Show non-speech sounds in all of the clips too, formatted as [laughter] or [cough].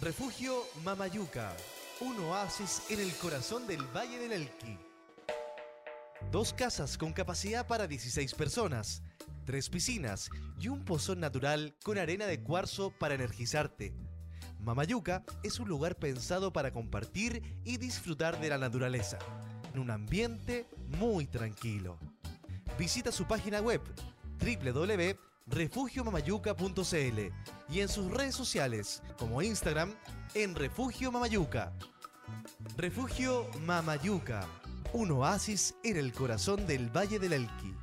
Refugio Mamayuca, un oasis en el corazón del Valle del Elqui. Dos casas con capacidad para 16 personas, tres piscinas y un pozón natural con arena de cuarzo para energizarte. Mamayuca es un lugar pensado para compartir y disfrutar de la naturaleza, en un ambiente muy tranquilo. Visita su página web www.refugiomamayuca.cl y en sus redes sociales como Instagram en Refugio Mamayuca. Refugio Mamayuca, un oasis en el corazón del Valle del Elqui.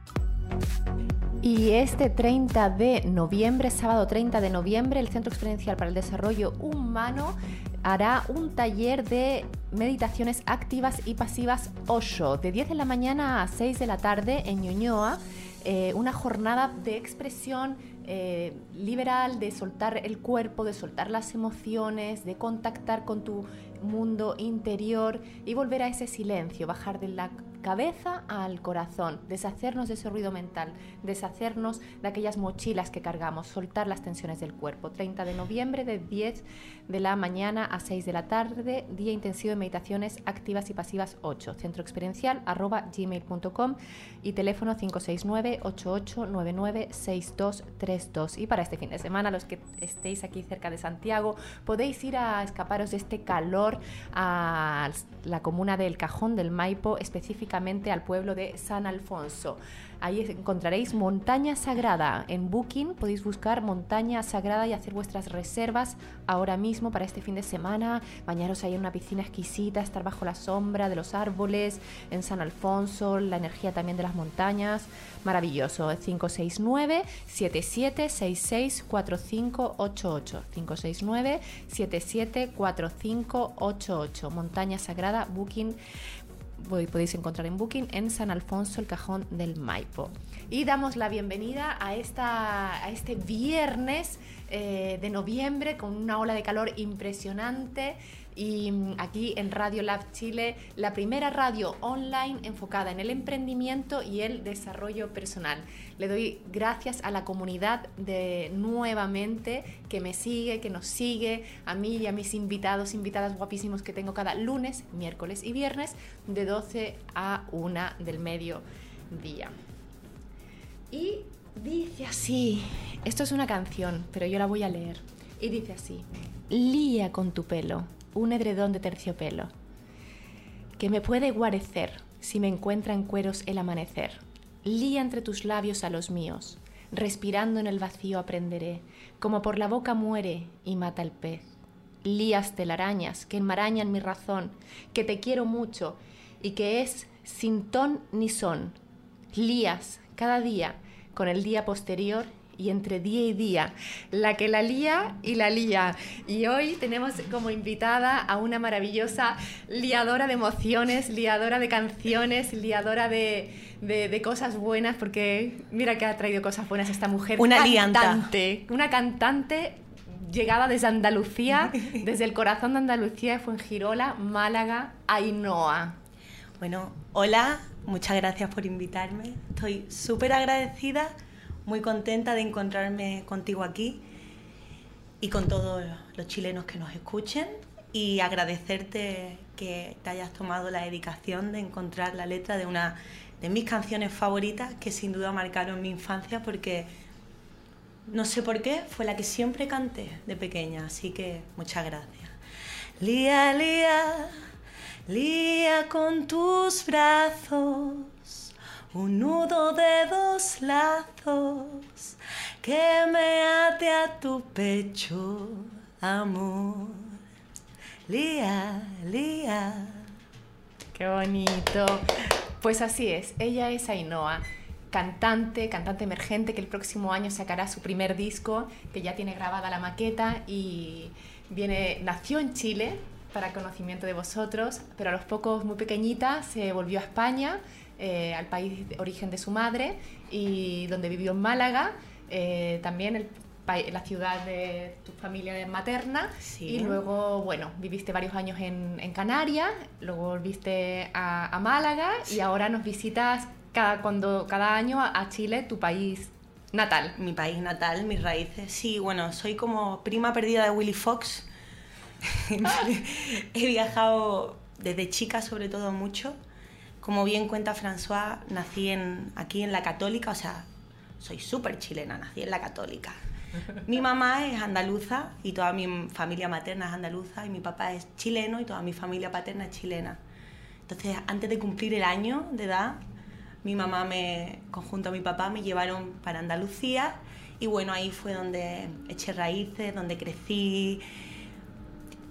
Y este 30 de noviembre, sábado 30 de noviembre, el Centro Experiencial para el Desarrollo Humano hará un taller de meditaciones activas y pasivas Osho, de 10 de la mañana a 6 de la tarde en Ñuñoa. Eh, una jornada de expresión eh, liberal, de soltar el cuerpo, de soltar las emociones, de contactar con tu mundo interior y volver a ese silencio, bajar de la cabeza al corazón, deshacernos de ese ruido mental, deshacernos de aquellas mochilas que cargamos, soltar las tensiones del cuerpo. 30 de noviembre de 10 de la mañana a 6 de la tarde, día intensivo de meditaciones activas y pasivas 8, centro experiencial arroba gmail.com y teléfono 569-8899-6232. Y para este fin de semana, los que estéis aquí cerca de Santiago, podéis ir a escaparos de este calor a la comuna del Cajón del Maipo, específicamente al pueblo de San Alfonso. Ahí encontraréis Montaña Sagrada. En Booking podéis buscar Montaña Sagrada y hacer vuestras reservas ahora mismo para este fin de semana. Bañaros ahí en una piscina exquisita, estar bajo la sombra de los árboles en San Alfonso, la energía también de las montañas. Maravilloso. 569 7766 4588. 569 774588. Montaña Sagrada, Booking podéis encontrar en Booking en San Alfonso, el Cajón del Maipo. Y damos la bienvenida a, esta, a este viernes eh, de noviembre con una ola de calor impresionante y mm, aquí en Radio Lab Chile, la primera radio online enfocada en el emprendimiento y el desarrollo personal. Le doy gracias a la comunidad de nuevamente que me sigue, que nos sigue, a mí y a mis invitados, invitadas guapísimos que tengo cada lunes, miércoles y viernes de 12 a 1 del mediodía. Y dice así, esto es una canción, pero yo la voy a leer. Y dice así, lía con tu pelo un edredón de terciopelo, que me puede guarecer si me encuentra en cueros el amanecer. Lía entre tus labios a los míos, respirando en el vacío aprenderé, como por la boca muere y mata el pez. Lías telarañas que enmarañan mi razón, que te quiero mucho y que es sin ton ni son. Lías cada día con el día posterior y entre día y día, la que la lía y la lía. Y hoy tenemos como invitada a una maravillosa liadora de emociones, liadora de canciones, liadora de, de, cosas buenas, porque mira que ha traído cosas buenas esta mujer. Una cantante, Una cantante llegada desde Andalucía, [laughs] desde el corazón de Andalucía, fue en Girola, Málaga, Ainhoa. Bueno, hola, muchas gracias por invitarme. Estoy súper agradecida muy contenta de encontrarme contigo aquí y con todos los chilenos que nos escuchen y agradecerte que te hayas tomado la dedicación de encontrar la letra de una de mis canciones favoritas que sin duda marcaron mi infancia porque no sé por qué fue la que siempre canté de pequeña, así que muchas gracias. Lía, lía, lía con tus brazos un nudo de dos lazos que me ate a tu pecho, amor. Lía, lía. Qué bonito. Pues así es, ella es Ainhoa, cantante, cantante emergente que el próximo año sacará su primer disco, que ya tiene grabada la maqueta y viene, nació en Chile, para conocimiento de vosotros, pero a los pocos, muy pequeñita, se volvió a España, eh, al país de origen de su madre, y donde vivió en Málaga, eh, también el, la ciudad de tu familia materna, y luego, bueno, viviste varios años en, en Canarias, luego volviste a, a Málaga, y ahora nos visitas cada, cuando, cada año a Chile, tu país natal. Mi país natal, mis raíces. Sí, bueno, soy como prima perdida de Willy Fox [laughs] [laughs] he viajado desde chica sobre todo mucho. Como bien cuenta François, nací en, aquí en la Católica, o sea, soy súper chilena, nací en la Católica. Mi mamá es andaluza y toda mi familia materna es andaluza y mi papá es chileno y toda mi familia paterna es chilena. Entonces, antes de cumplir el año de edad, mi mamá me, conjunto a mi papá, me llevaron para Andalucía y bueno, ahí fue donde eché raíces, donde crecí,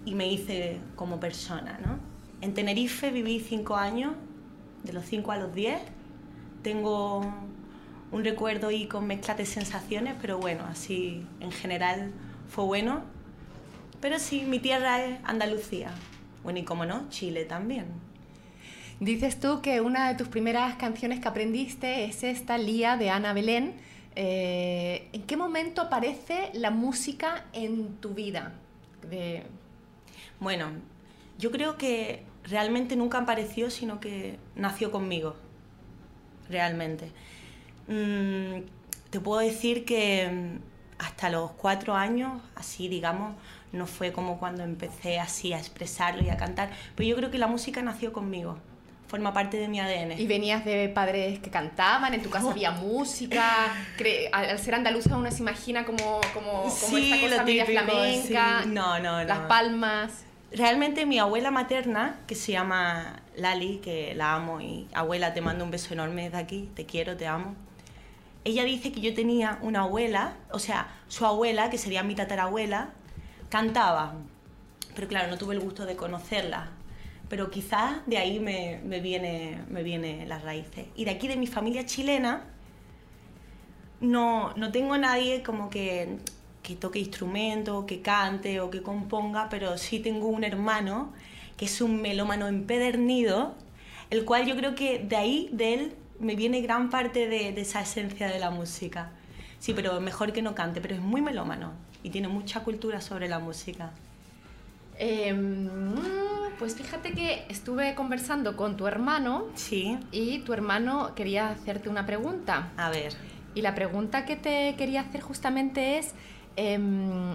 y me hice como persona. ¿no? En Tenerife viví cinco años, de los cinco a los diez. Tengo un recuerdo ahí con mezclas de sensaciones, pero bueno, así en general fue bueno. Pero sí, mi tierra es Andalucía. Bueno, y como no, Chile también. Dices tú que una de tus primeras canciones que aprendiste es esta Lía de Ana Belén. Eh, ¿En qué momento aparece la música en tu vida? De, bueno, yo creo que realmente nunca apareció, sino que nació conmigo, realmente. Mm, te puedo decir que mm, hasta los cuatro años, así digamos, no fue como cuando empecé así a expresarlo y a cantar, pero yo creo que la música nació conmigo forma parte de mi ADN. ¿Y venías de padres que cantaban? ¿En tu casa había música? Al ser andaluza uno se imagina como, como, como esta cosa media flamenca. No, no, no. Las palmas. Realmente mi abuela materna, que se llama Lali, que la amo y abuela te mando un beso enorme de aquí, te quiero, te amo. Ella dice que yo tenía una abuela, o sea, su abuela, que sería mi tatarabuela, cantaba, pero claro, no tuve el gusto de conocerla. Pero quizás de ahí me, me viene, me viene las raíces. Y de aquí, de mi familia chilena, no, no tengo nadie como que que toque instrumento, que cante o que componga, pero sí tengo un hermano que es un melómano empedernido, el cual yo creo que de ahí, de él, me viene gran parte de, esa esencia de la música. Sí, pero mejor que no cante, pero es muy melómano y tiene mucha cultura sobre la música. Em, pues fíjate que estuve conversando con tu hermano. Sí. Y tu hermano quería hacerte una pregunta. A ver. Y la pregunta que te quería hacer justamente es Em,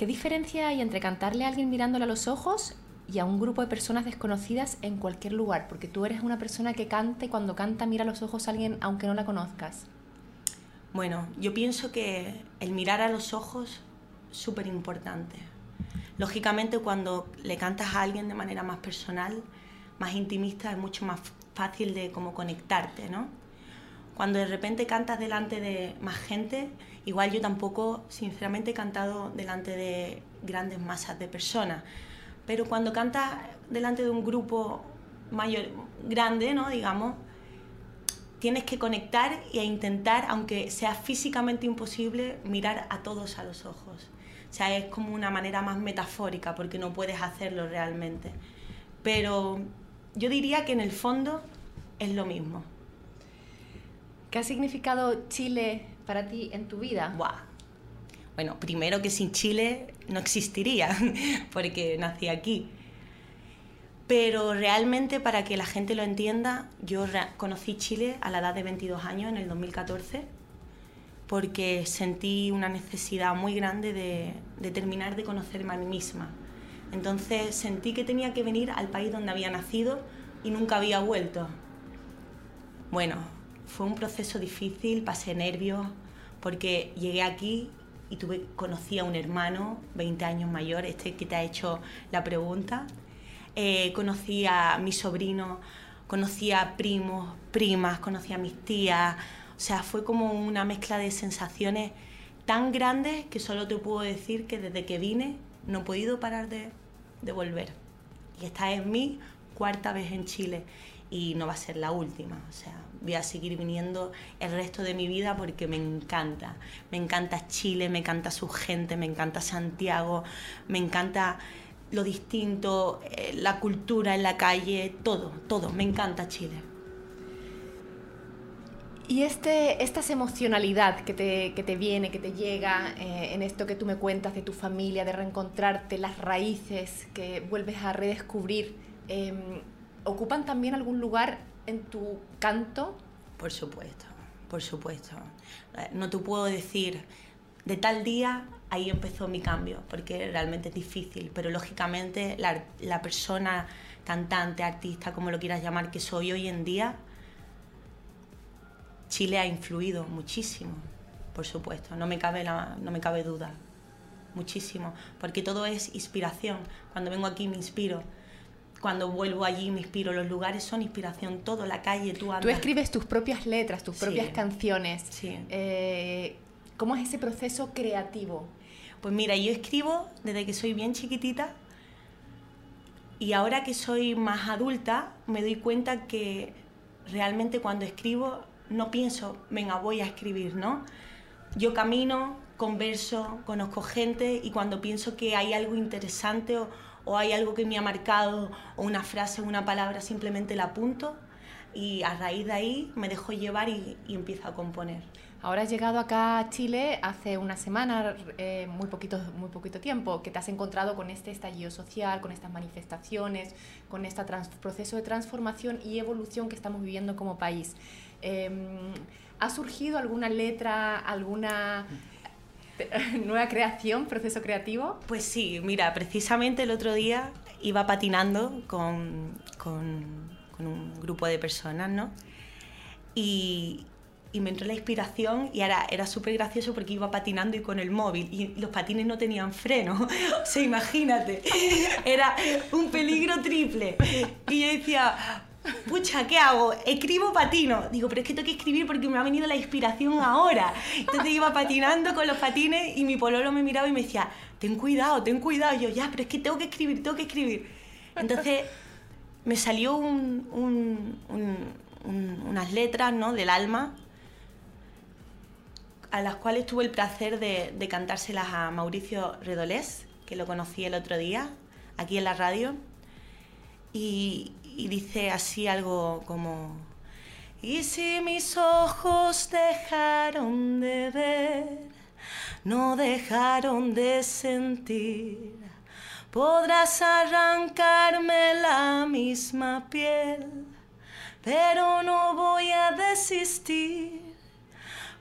¿Qué diferencia hay entre cantarle a alguien mirándole a los ojos y a un grupo de personas desconocidas en cualquier lugar? Porque tú eres una persona que canta y cuando canta mira a los ojos a alguien aunque no la conozcas. Bueno, yo pienso que el mirar a los ojos es súper importante. Lógicamente cuando le cantas a alguien de manera más personal, más intimista, es mucho más fácil de como conectarte, ¿no? Cuando de repente cantas delante de más gente, igual yo tampoco, sinceramente, he cantado delante de grandes masas de personas. Pero cuando cantas delante de un grupo mayor, grande, ¿no? digamos, tienes que conectar e intentar, aunque sea físicamente imposible, mirar a todos a los ojos. O sea, es como una manera más metafórica porque no puedes hacerlo realmente. Pero yo diría que en el fondo es lo mismo. ¿Qué ha significado Chile para ti en tu vida? Bueno, primero que sin Chile no existiría, [laughs] porque nací aquí. Pero realmente para que la gente lo entienda, yo conocí Chile a la edad de 22 años, en el 2014, porque sentí una necesidad muy grande de, de terminar de conocerme a mí misma. Entonces sentí que tenía que venir al país donde había nacido y nunca había vuelto. Bueno, fue un proceso difícil, pasé nervios, porque llegué aquí y tuve, conocí a un hermano 20 años mayor, este que te ha hecho la pregunta. Eh, conocí a mi sobrino, conocí a primos, primas, conocí a mis tías. O sea, fue como una mezcla de sensaciones tan grandes que solo te puedo decir que desde que vine no he podido parar de, de volver. Y esta es mi cuarta vez en Chile. y no va a ser la última. O sea, voy a seguir viniendo el resto de mi vida porque me encanta. Me encanta Chile, me encanta su gente, me encanta Santiago, me encanta lo distinto, eh, la cultura en la calle, todo, todo. Me encanta Chile. Y este, esta emocionalidad que te, que te viene, que te llega eh, en esto que tú me cuentas de tu familia, de reencontrarte, las raíces que vuelves a redescubrir, em, ¿ocupan también algún lugar en tu canto? Por supuesto, por supuesto. Eh, no te puedo decir, de tal día ahí empezó mi cambio, porque realmente es difícil, pero lógicamente la, la persona, cantante, artista, como lo quieras llamar, que soy hoy en día, Chile ha influido muchísimo, por supuesto, no me cabe, no me cabe duda, muchísimo, porque todo es inspiración. Cuando vengo aquí me inspiro, cuando vuelvo allí me inspiro, los lugares son inspiración, todo, la calle, tú andas. Tú escribes tus propias letras, tus propias canciones. Sí. Eh, ¿Cómo es ese proceso creativo? Pues mira, yo escribo desde que soy bien chiquitita y ahora que soy más adulta me doy cuenta que realmente cuando escribo no pienso, venga, voy a escribir, ¿no? Yo camino, converso, conozco gente y cuando pienso que hay algo interesante o, hay algo que me ha marcado o una frase o una palabra, simplemente la apunto y a raíz de ahí me dejo llevar y, empiezo a componer. Ahora has llegado acá a Chile hace una semana, eh, muy, poquito, muy poquito tiempo, que te has encontrado con este estallido social, con estas manifestaciones, con este proceso de transformación y evolución que estamos viviendo como país. Em, ¿Ha surgido alguna letra, alguna [laughs] nueva creación, proceso creativo? Pues sí, mira, precisamente el otro día iba patinando con, con, un grupo de personas, ¿no? Y, y me entró la inspiración y era, era súper gracioso porque iba patinando y con el móvil y los patines no tenían freno. [laughs] o sea, imagínate, [laughs] era un peligro triple. Y yo decía, pucha, ¿qué hago? Escribo patino. Digo, pero es que tengo que escribir porque me ha venido la inspiración ahora. Entonces iba patinando con los patines y mi pololo me miraba y me decía, ten cuidado, ten cuidado. Y yo, ya, pero es que tengo que escribir, tengo que escribir. Entonces me salió unas letras ¿no? del alma a las cuales tuve el placer de, de cantárselas a Mauricio Redolés, que lo conocí el otro día, aquí en la radio. Y, y dice así algo como, y si mis ojos dejaron de ver, no dejaron de sentir, podrás arrancarme la misma piel, pero no voy a desistir.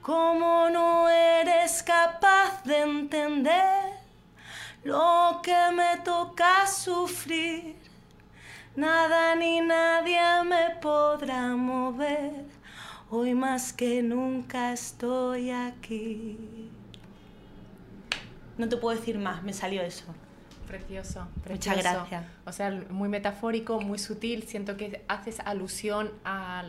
Como no eres capaz de entender lo que me toca sufrir, Nada ni nadie me podrá mover. Hoy más que nunca estoy aquí. No te puedo decir más, me salió eso. Precioso, Muchas gracias. O sea, muy metafórico, muy sutil. Siento que haces alusión a,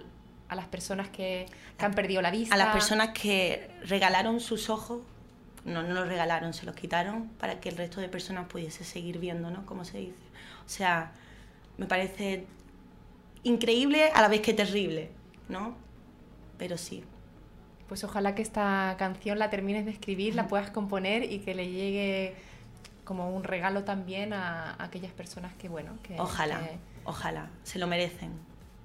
a las personas que, que, han perdido la vista. A las personas que regalaron sus ojos. No, no los regalaron, se los quitaron para que el resto de personas pudiese seguir viendo, ¿no? Como se dice. O sea, me parece increíble a la vez que terrible, ¿no? Pero sí. Pues ojalá que esta canción la termines de escribir, la puedas componer y que le llegue como un regalo también a, aquellas personas que, bueno, que... Ojalá, ojalá, se lo merecen,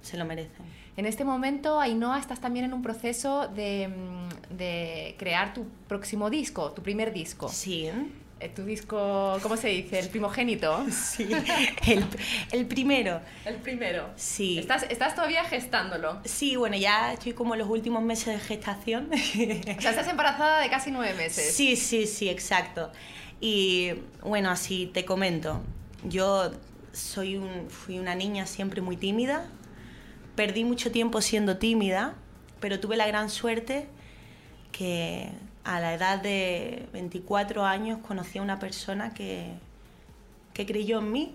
se lo merecen. En este momento, Ainhoa, estás también en un proceso de, mm, de crear tu próximo disco, tu primer disco. Sí. Eh, tu disco, ¿cómo se dice? ¿El primogénito? [laughs] Sí, el, el primero. El primero. Sí. ¿Estás, ¿Estás todavía gestándolo? Sí, bueno, ya estoy como en los últimos meses de gestación. [laughs] O sea, estás embarazada de casi nueve meses. Sí, sí, sí, exacto. Y bueno, así te comento. Yo soy un, fui una niña siempre muy tímida. Perdí mucho tiempo siendo tímida, pero tuve la gran suerte que a la edad de 24 años conocí a una persona que, que creyó en mí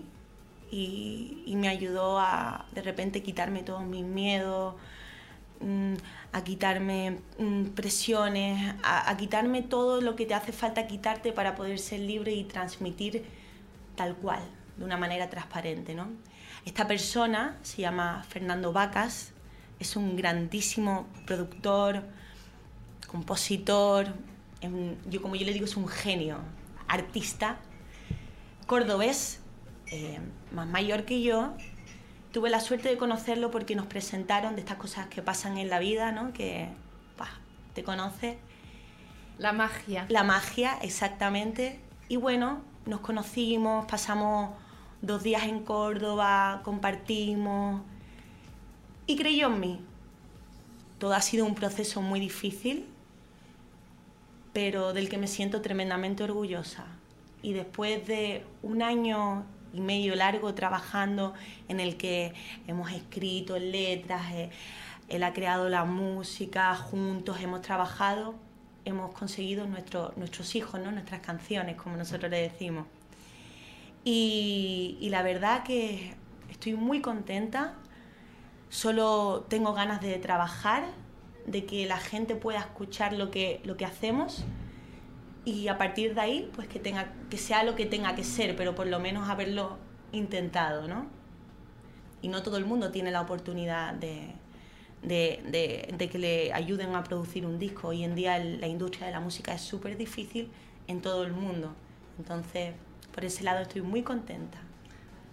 y, me ayudó a de repente quitarme todos mis miedos, mm, a quitarme mm, presiones, a, quitarme todo lo que te hace falta quitarte para poder ser libre y transmitir tal cual, de una manera transparente. ¿no? Esta persona se llama Fernando Vacas, es un grandísimo productor, compositor, yo como yo le digo es un genio, artista, cordobés, eh, más mayor que yo. Tuve la suerte de conocerlo porque nos presentaron de estas cosas que pasan en la vida, ¿no? que te conoce. La magia. La magia, exactamente. Y bueno, nos conocimos, pasamos dos días en Córdoba, compartimos y creyó en mí. Todo ha sido un proceso muy difícil, pero del que me siento tremendamente orgullosa. Y después de un año y medio largo trabajando en el que hemos escrito letras, eh, él ha creado la música, juntos hemos trabajado, hemos conseguido nuestros hijos, ¿no? nuestras canciones, como nosotros le decimos. Y, y la verdad que estoy muy contenta, solo tengo ganas de trabajar, de que la gente pueda escuchar lo que, lo que hacemos y a partir de ahí, pues que, tenga, que sea lo que tenga que ser, pero por lo menos haberlo intentado, ¿no? Y no todo el mundo tiene la oportunidad de, de, de, que le ayuden a producir un disco. Hoy en día la industria de la música es súper difícil en todo el mundo. Entonces, por ese lado estoy muy contenta.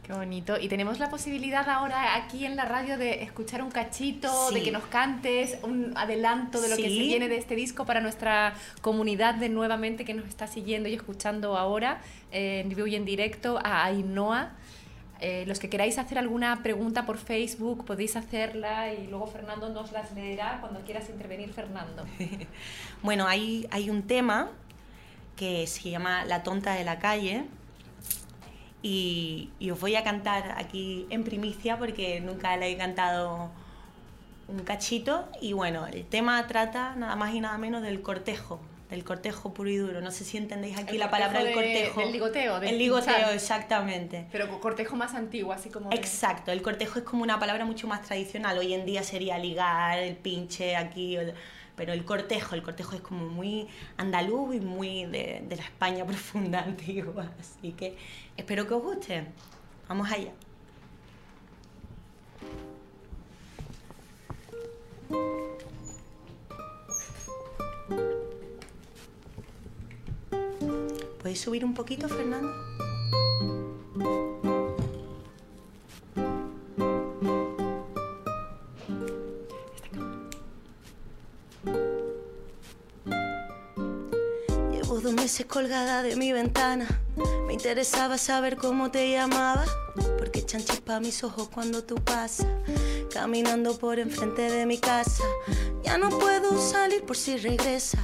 Qué bonito. Y tenemos la posibilidad ahora aquí en la radio de escuchar un cachito, de que nos cantes un adelanto de lo que se viene de este disco para nuestra comunidad de nuevamente que nos está siguiendo y escuchando ahora eh, en vivo y en directo a Ainhoa. Eh, los que queráis hacer alguna pregunta por Facebook podéis hacerla y luego Fernando nos las leerá cuando quieras intervenir, Fernando. [laughs] bueno, hay, hay un tema que se llama La tonta de la calle y, y, os voy a cantar aquí en primicia porque nunca le he cantado un cachito y bueno, el tema trata nada más y nada menos del cortejo del cortejo puro y duro. No sé si entendéis aquí la palabra del cortejo. El ligoteo. el ligoteo, exactamente. Pero cortejo más antiguo, así como... Exacto, el cortejo es como una palabra mucho más tradicional. Hoy en día sería ligar, el pinche aquí, pero el cortejo, el cortejo es como muy andaluz y muy de, de la España [laughs] profunda antigua. Así que espero que os guste. Vamos allá. ¿Puedes subir un poquito, Fernando? Dos meses colgada de mi ventana. Me interesaba saber cómo te llamaba. Porque echan chispa mis ojos cuando tú pasas. Caminando por enfrente de mi casa. Ya no puedo salir por si regresa.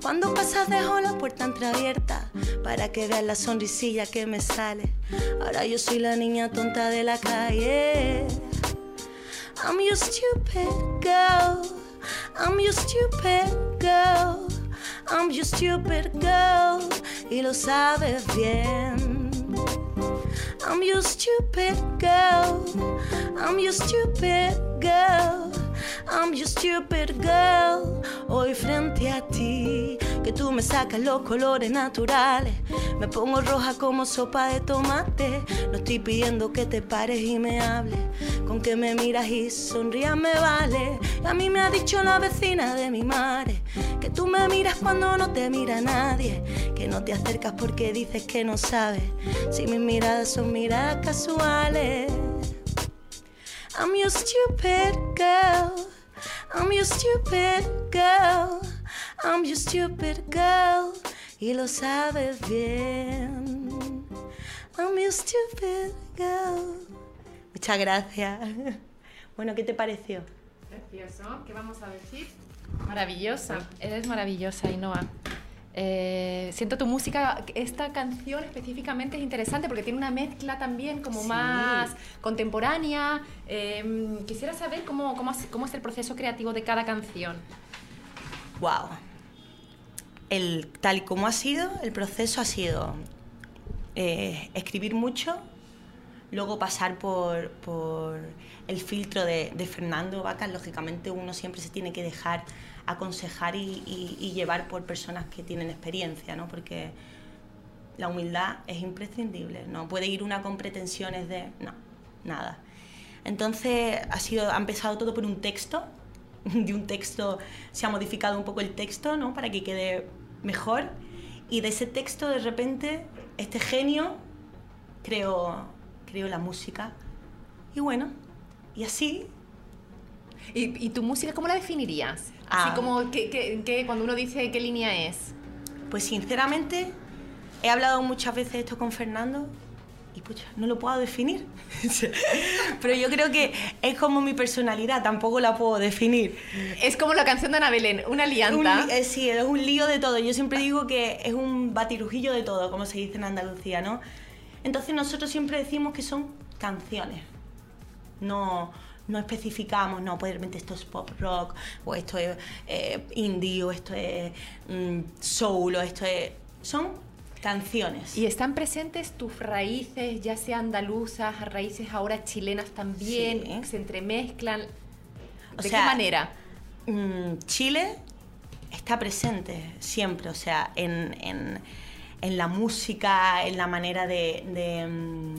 Cuando pasas dejo la puerta entreabierta para que veas la sonrisilla que me sale. Ahora yo soy la niña tonta de la calle. I'm your stupid girl. I'm your stupid girl. I'm your stupid girl. Y lo sabes bien. I'm your stupid girl. I'm your stupid girl. I'm your stupid girl. Hoy frente a ti, que tú me sacas los colores naturales. Me pongo roja como sopa de tomate. No estoy pidiendo que te pares y me hables. Con que me miras y sonrías me vale. a mí me ha dicho la vecina de mi madre que tú me miras cuando no te mira nadie. Que no te acercas porque dices que no sabes. Si mis miradas son miradas casuales. I'm your stupid girl. I'm your stupid girl. I'm your stupid girl. Y lo sabes bien. I'm your stupid girl. Muchas gracias. [laughs] Bueno, ¿qué te pareció? Precioso. ¿Qué vamos a decir? Maravillosa. Eres maravillosa, Inoa. Eh, siento tu música, esta canción específicamente es interesante porque tiene una mezcla también como más contemporánea. Em, quisiera saber cómo, cómo, cómo, es el proceso creativo de cada canción. Wow. Tal y como ha sido, el proceso ha sido eh, escribir mucho, luego pasar por, por el filtro de, Fernando Vacas. Lógicamente uno siempre se tiene que dejar aconsejar y, llevar por personas que tienen experiencia, ¿no? Porque la humildad es imprescindible. No puede ir una con pretensiones de... No, nada. Entonces ha, sido, ha empezado todo por un texto. [laughs] De un texto se ha modificado un poco el texto, ¿no? Para que quede mejor. Y de ese texto, de repente, este genio creó, creó la música. Y bueno, y así ¿Y, y tu música cómo la definirías? Así Ah. como que, que- que cuando uno dice qué línea es. Pues sinceramente, he hablado muchas veces esto con Fernando y pucha, no lo puedo definir. [laughs] Pero yo creo que es como mi personalidad, tampoco la puedo definir. Es como la canción de Ana Belén, una Un lianta. li- eh, sí, es un lío de todo. Yo siempre digo que es un batirujillo de todo, como se dice en Andalucía, ¿no? Entonces nosotros siempre decimos que son canciones. No, no especificamos, no, pues de repente esto es pop rock, o esto es eh, indie, o esto es mm, soul, o esto es... Son canciones. Y están presentes tus raíces, ya sea andaluzas, raíces ahora chilenas también, Sí. se entremezclan. O ¿De sea, qué manera? Mm, Chile está presente siempre, o sea, en, en- en la música, en la manera de, de, mm,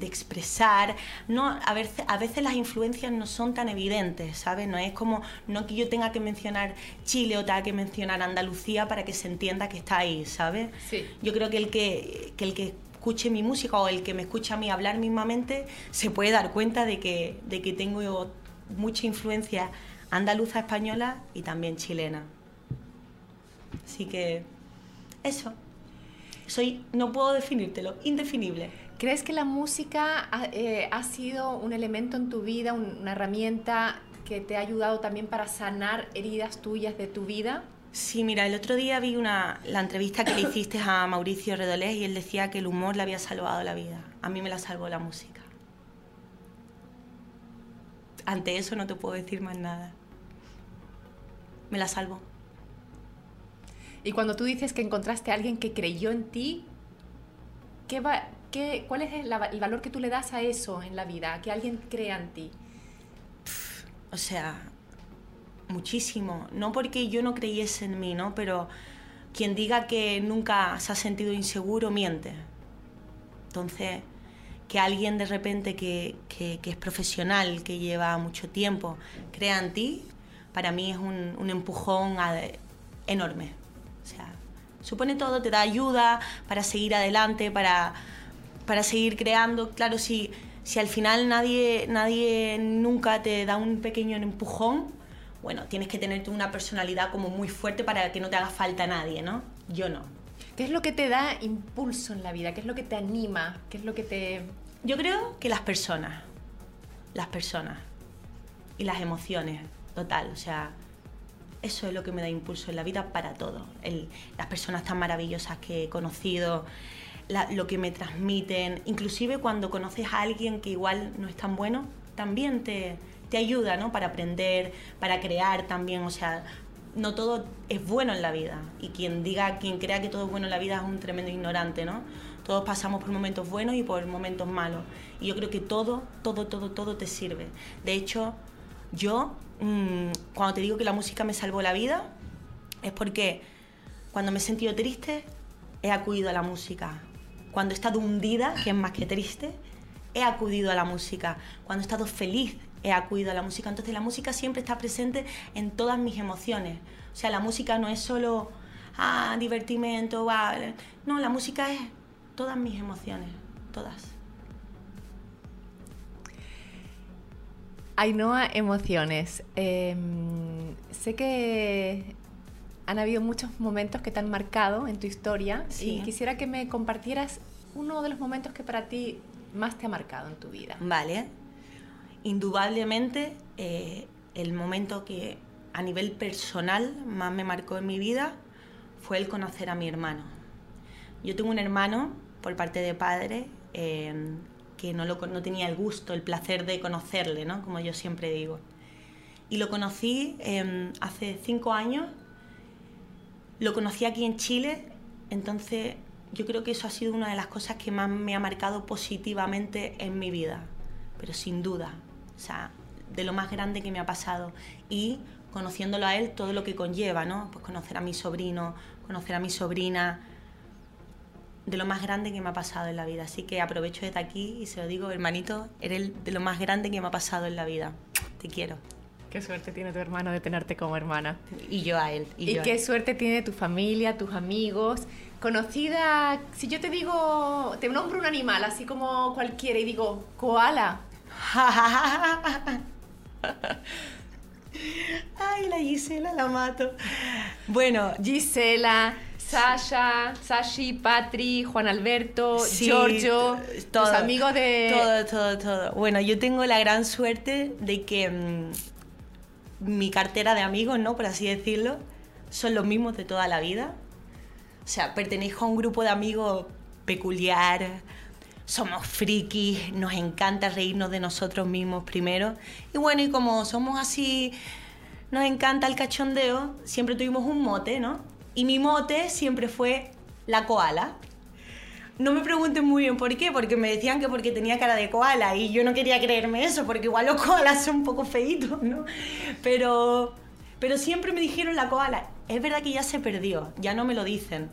de expresar. No, a, veces, a veces las influencias no son tan evidentes, ¿sabes? No es como, no que yo tenga que mencionar Chile o tenga que mencionar Andalucía para que se entienda que está ahí, ¿sabes? Sí. Yo creo que el que, que el que escuche mi música o el que me escucha a mí hablar mismamente se puede dar cuenta de que, de que tengo mucha influencia andaluza, española y también chilena. Así que eso. Soy, no puedo definírtelo, indefinible. ¿Crees que la música ha, eh, ha sido un elemento en tu vida, un- una herramienta que te ha ayudado también para sanar heridas tuyas de tu vida? Sí, mira, el otro día vi una, la entrevista que le hiciste a Mauricio Redolés y él decía que el humor le había salvado la vida. A mí me la salvó la música. Ante eso no te puedo decir más nada. Me la salvó. Y cuando tú dices que encontraste a alguien que creyó en ti, ¿qué va, qué, ¿cuál es el, el valor que tú le das a eso en la vida? Que alguien crea en ti. O sea, muchísimo. No porque yo no creyese en mí, ¿no? Pero quien diga que nunca se ha sentido inseguro, miente. Entonces, que alguien de repente que, que- que es profesional, que lleva mucho tiempo, crea en ti, para mí es un, un empujón a- enorme. O sea, supone todo, te da ayuda para seguir adelante, para, para seguir creando. Claro, si, si al final nadie, nadie nunca te da un pequeño empujón, bueno, tienes que tener tú una personalidad como muy fuerte para que no te haga falta nadie, ¿no? Yo no. ¿Qué es lo que te da impulso en la vida? ¿Qué es lo que te anima? ¿Qué es lo que te... Yo creo que las personas, las personas y las emociones, total, o sea, eso es lo que me da impulso en la vida para todo. El- las personas tan maravillosas que he conocido, lo que me transmiten, inclusive cuando conoces a alguien que igual no es tan bueno, también te, te ayuda, ¿no? Para aprender, para crear también, o sea, no todo es bueno en la vida. Y quien diga, quien crea que todo es bueno en la vida es un tremendo ignorante, ¿no? Todos pasamos por momentos buenos y por momentos malos. Y yo creo que todo, todo, todo, todo te sirve. De hecho, yo, mm, cuando te digo que la música me salvó la vida, es porque cuando me he sentido triste, he acudido a la música. Cuando he estado hundida, que es más que triste, he acudido a la música. Cuando he estado feliz, he acudido a la música. Entonces la música siempre está presente en todas mis emociones. O sea, la música no es solo, ah, divertimento, va. No, la música es todas mis emociones, todas. Ainhoa, emociones. Eh, sé que han habido muchos momentos que te han marcado en tu historia Sí. y quisiera que me compartieras uno de los momentos que para ti más te ha marcado en tu vida. Vale. Indudablemente, eh, el momento que a nivel personal más me marcó en mi vida fue el conocer a mi hermano. Yo tengo un hermano por parte de padre eh, que no, lo, no tenía el gusto, el placer de conocerle, ¿no? como yo siempre digo. Y lo conocí eh, hace cinco años, lo conocí aquí en Chile, entonces yo creo que eso ha sido una de las cosas que más me ha marcado positivamente en mi vida, pero sin duda, o sea, de lo más grande que me ha pasado. Y conociéndolo a él, todo lo que conlleva, ¿no? Pues conocer a mi sobrino, conocer a mi sobrina, de lo más grande que me ha pasado en la vida. Así que aprovecho desde aquí y se lo digo, hermanito, eres de lo más grande que me ha pasado en la vida. Te quiero. Qué suerte tiene tu hermano de tenerte como hermana. Y yo a él. Y, qué él. suerte tiene tu familia, tus amigos. Conocida, si yo te digo, te nombro un animal, así como cualquiera, y digo, koala. [laughs] Ay, la Gisela la mato. Bueno, Gisela, Sasha, Sashi, Patri, Juan Alberto, Sí, Giorgio, t- tus amigos de... Todo, todo, todo. Bueno, yo tengo la gran suerte de que mm, mi cartera de amigos, ¿no? Por así decirlo, son los mismos de toda la vida. O sea, pertenezco a un grupo de amigos peculiar, somos frikis, nos encanta reírnos de nosotros mismos primero. Y bueno, y como somos así, nos encanta el cachondeo, siempre tuvimos un mote, ¿no? Y mi mote siempre fue la koala. No me pregunten muy bien por qué, porque me decían que porque tenía cara de koala y yo no quería creerme eso, porque igual los koalas son un poco feitos, ¿no? Pero, pero siempre me dijeron la koala. Es verdad que ya se perdió, ya no me lo dicen,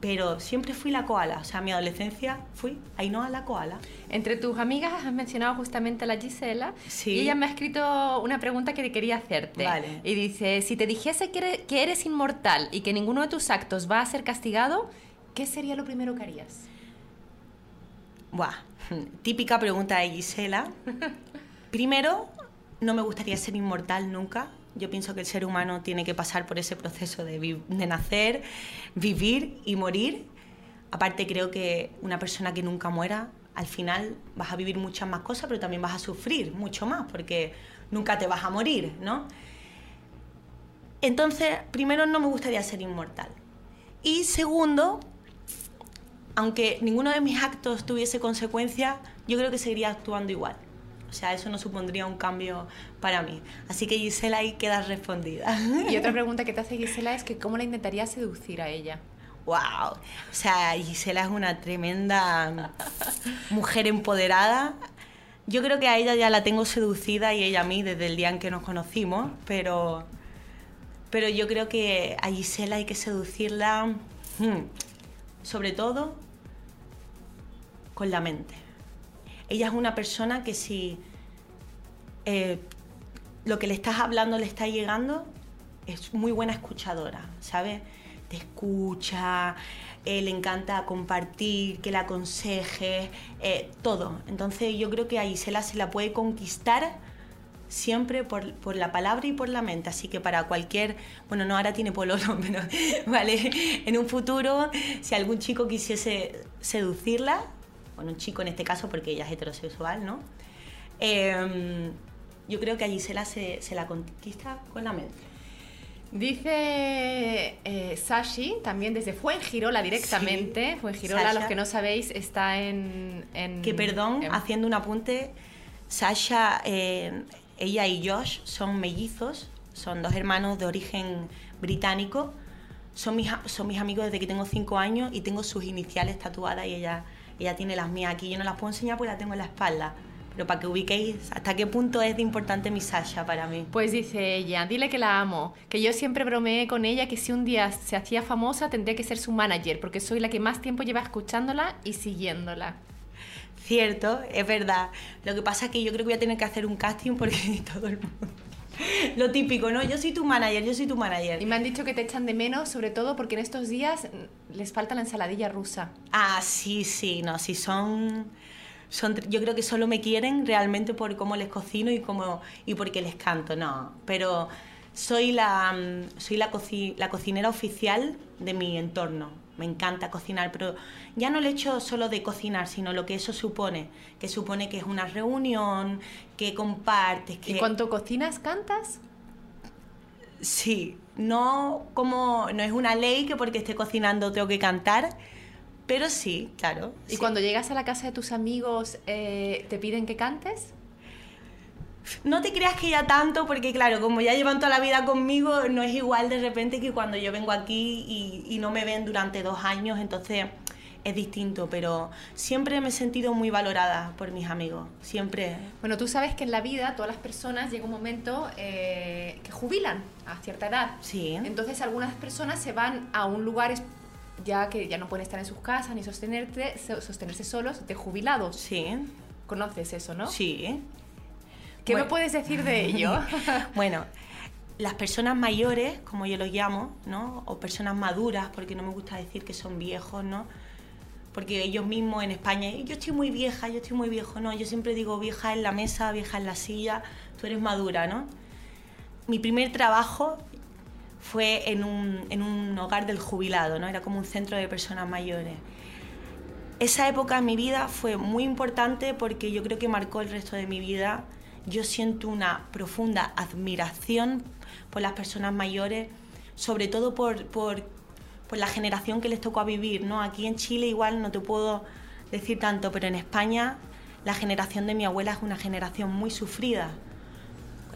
pero siempre fui la koala. O sea, mi adolescencia fui Ainhoa la koala. Entre tus amigas has mencionado justamente a la Gisela Sí. y ella me ha escrito una pregunta que quería hacerte. Vale. Y dice, si te dijese que eres, que eres inmortal y que ninguno de tus actos va a ser castigado, ¿qué sería lo primero que harías? Buah, [laughs] típica pregunta de Gisela. Primero, no me gustaría ser inmortal nunca. Yo pienso que el ser humano tiene que pasar por ese proceso de, de nacer, vivir y morir. Aparte, creo que una persona que nunca muera, al final vas a vivir muchas más cosas, pero también vas a sufrir mucho más, porque nunca te vas a morir, ¿no? Entonces, primero, no me gustaría ser inmortal. Y segundo, aunque ninguno de mis actos tuviese consecuencia, yo creo que seguiría actuando igual. O sea, eso no supondría un cambio para mí. Así que Gisela ahí queda respondida. Y otra [laughs] pregunta que te hace Gisela es que cómo la intentarías seducir a ella. ¡Wow! O sea, Gisela es una tremenda mujer empoderada. Yo creo que a ella ya la tengo seducida y ella a mí desde el día en que nos conocimos, pero, pero yo creo que a Gisela hay que seducirla, hmm, sobre todo con la mente. Ella es una persona que si eh, lo que le estás hablando le está llegando, es muy buena escuchadora, ¿sabes? Te escucha, eh, le encanta compartir, que la aconseje, eh, todo. Entonces yo creo que a se la puede conquistar siempre por, por la palabra y por la mente. Así que para cualquier, bueno, no ahora tiene pololo, [laughs] pero vale, en un futuro, si algún chico quisiese seducirla, bueno, un chico en este caso porque ella es heterosexual, ¿no? Em, yo creo que a Gisela se, se la conquista con la mente. Dice eh, Sashi, también desde Fuengirola directamente. Sí. Fuengirola, Sasha. los que no sabéis, está en... en- Que perdón, en- haciendo un apunte, Sasha, eh, ella y Josh son mellizos, son dos hermanos de origen británico. Son mis, son mis amigos desde que tengo cinco años y tengo sus iniciales tatuadas y ella, ella tiene las mías aquí. Yo no las puedo enseñar porque las tengo en la espalda. Pero para que ubiquéis hasta qué punto es de importante mi Sasha para mí. Pues dice ella, dile que la amo, que yo siempre bromeé con ella que si un día se hacía famosa tendría que ser su manager, porque soy la que más tiempo lleva escuchándola y siguiéndola. Cierto, es verdad. Lo que pasa es que yo creo que voy a tener que hacer un casting porque [laughs] todo el mundo... [laughs] Lo típico, ¿no? Yo soy tu manager, yo soy tu manager. Y me han dicho que te echan de menos, sobre todo porque en estos días les falta la ensaladilla rusa. Ah, sí, sí, no, sí son, son, yo creo que solo me quieren realmente por cómo les cocino y cómo y porque les canto, no, pero soy la mm, soy la, coci- la cocinera oficial de mi entorno. Me encanta cocinar, pero ya no el hecho solo de cocinar, sino lo que eso supone, que supone que es una reunión, que compartes, que ¿Y cuando cocinas, cantas? Sí, no como no es una ley que porque esté cocinando tengo que cantar, pero sí, claro. ¿Y sí. cuando llegas a la casa de tus amigos, eh, te piden que cantes? No te creas que ya tanto, porque claro, como ya llevan toda la vida conmigo, no es igual de repente que cuando yo vengo aquí y, y no me ven durante dos años, entonces es distinto, pero siempre me he sentido muy valorada por mis amigos, siempre. Bueno, tú sabes que en la vida todas las personas llega un momento eh, que jubilan a cierta edad. Sí. Entonces algunas personas se van a un lugar ya que ya no pueden estar en sus casas ni sostenerte, so- sostenerse solos de jubilados. Sí, ¿Conoces eso, no? sí. ¿Qué me puedes decir de ello? [laughs] Bueno, las personas mayores, como yo los llamo, ¿no? O personas maduras, porque no me gusta decir que son viejos, ¿no? Porque ellos mismos en España, yo estoy muy vieja, yo estoy muy viejo, no, yo siempre digo vieja en la mesa, vieja en la silla, tú eres madura, ¿no? Mi primer trabajo fue en un, en un hogar del jubilado, ¿no? Era como un centro de personas mayores. Esa época en mi vida fue muy importante porque yo creo que marcó el resto de mi vida. Yo siento una profunda admiración por las personas mayores, sobre todo por, por, por la generación que les tocó a vivir. ¿no? Aquí en Chile igual no te puedo decir tanto, pero en España la generación de mi abuela es una generación muy sufrida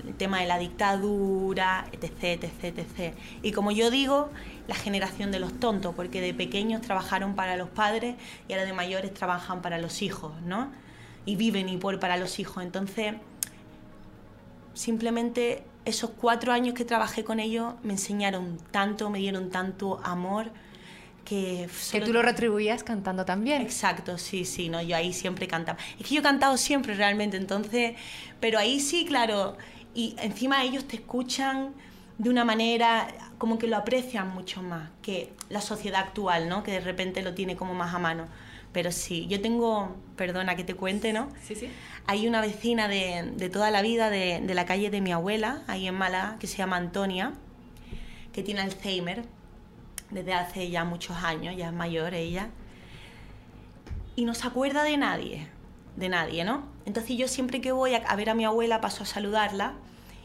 el tema de la dictadura, etc, etc, etc. Y como yo digo, la generación de los tontos, porque de pequeños trabajaron para los padres y ahora de mayores trabajan para los hijos, ¿no? Y viven y por para los hijos. Entonces, simplemente esos cuatro años que trabajé con ellos me enseñaron tanto, me dieron tanto amor que... que tú lo retribuías cantando también. Exacto, sí, sí, no, yo ahí siempre cantaba. Es que yo he cantado siempre realmente, entonces, pero ahí sí, claro, y encima ellos te escuchan de una manera como que lo aprecian mucho más que la sociedad actual, ¿no? Que de repente lo tiene como más a mano. Pero sí, yo tengo, perdona que te cuente, ¿no? Sí, sí. Hay una vecina de, de toda la vida de, de la calle de mi abuela, ahí en Málaga, que se llama Antonia, que tiene Alzheimer desde hace ya muchos años, ya es mayor ella, y no se acuerda de nadie, de nadie, ¿no? Entonces yo siempre que voy a, a ver a mi abuela paso a saludarla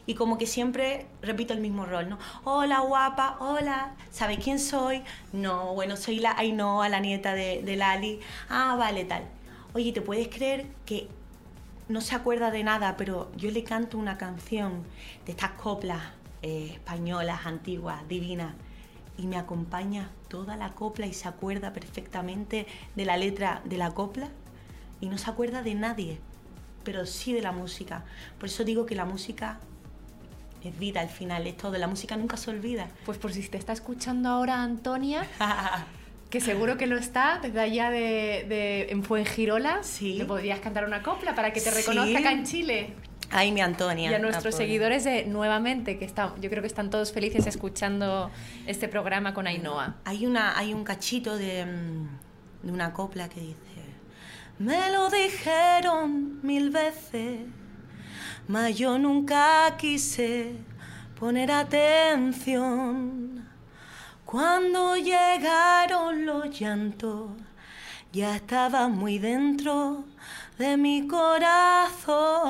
y como que siempre repito el mismo rol, ¿no? Hola guapa, hola, ¿sabes quién soy? No, bueno, soy la Ainhoa, la nieta de, de Lali. Ah, vale, tal. Oye, ¿te puedes creer que no se acuerda de nada, pero yo le canto una canción de estas coplas eh, españolas, antiguas, divinas, y me acompaña toda la copla y se acuerda perfectamente de la letra de la copla y no se acuerda de nadie, pero sí de la música. Por eso digo que la música es vida al final, es todo, la música nunca se olvida. Pues por si te está escuchando ahora Antonia, [laughs] que seguro que lo está, desde allá de, de en Fuengirola, Sí. le podrías cantar una copla para que te Sí. reconozca acá en Chile. Ay, mi Antonia. Y a nuestros seguidores de nuevamente, que están, yo creo que están todos felices escuchando este programa con Ainhoa. Hay, una, hay un cachito de, mm, de una copla que dice, me lo dijeron mil veces, mas yo nunca quise poner atención. Cuando llegaron los llantos, ya estaba muy dentro de mi corazón.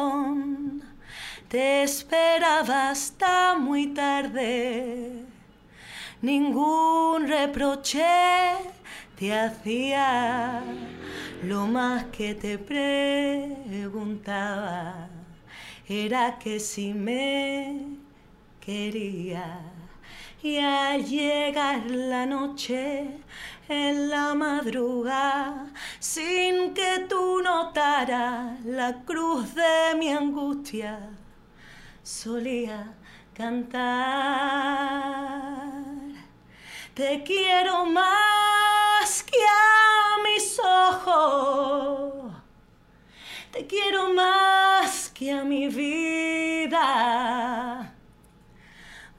Te esperaba hasta muy tarde ningún reproche te hacía. Lo más que te preguntaba era que si me quería. Y al llegar la noche en la madrugada, sin que tú notaras la cruz de mi angustia, solía cantar. Te quiero más que a mis ojos. Te quiero más que a mi vida.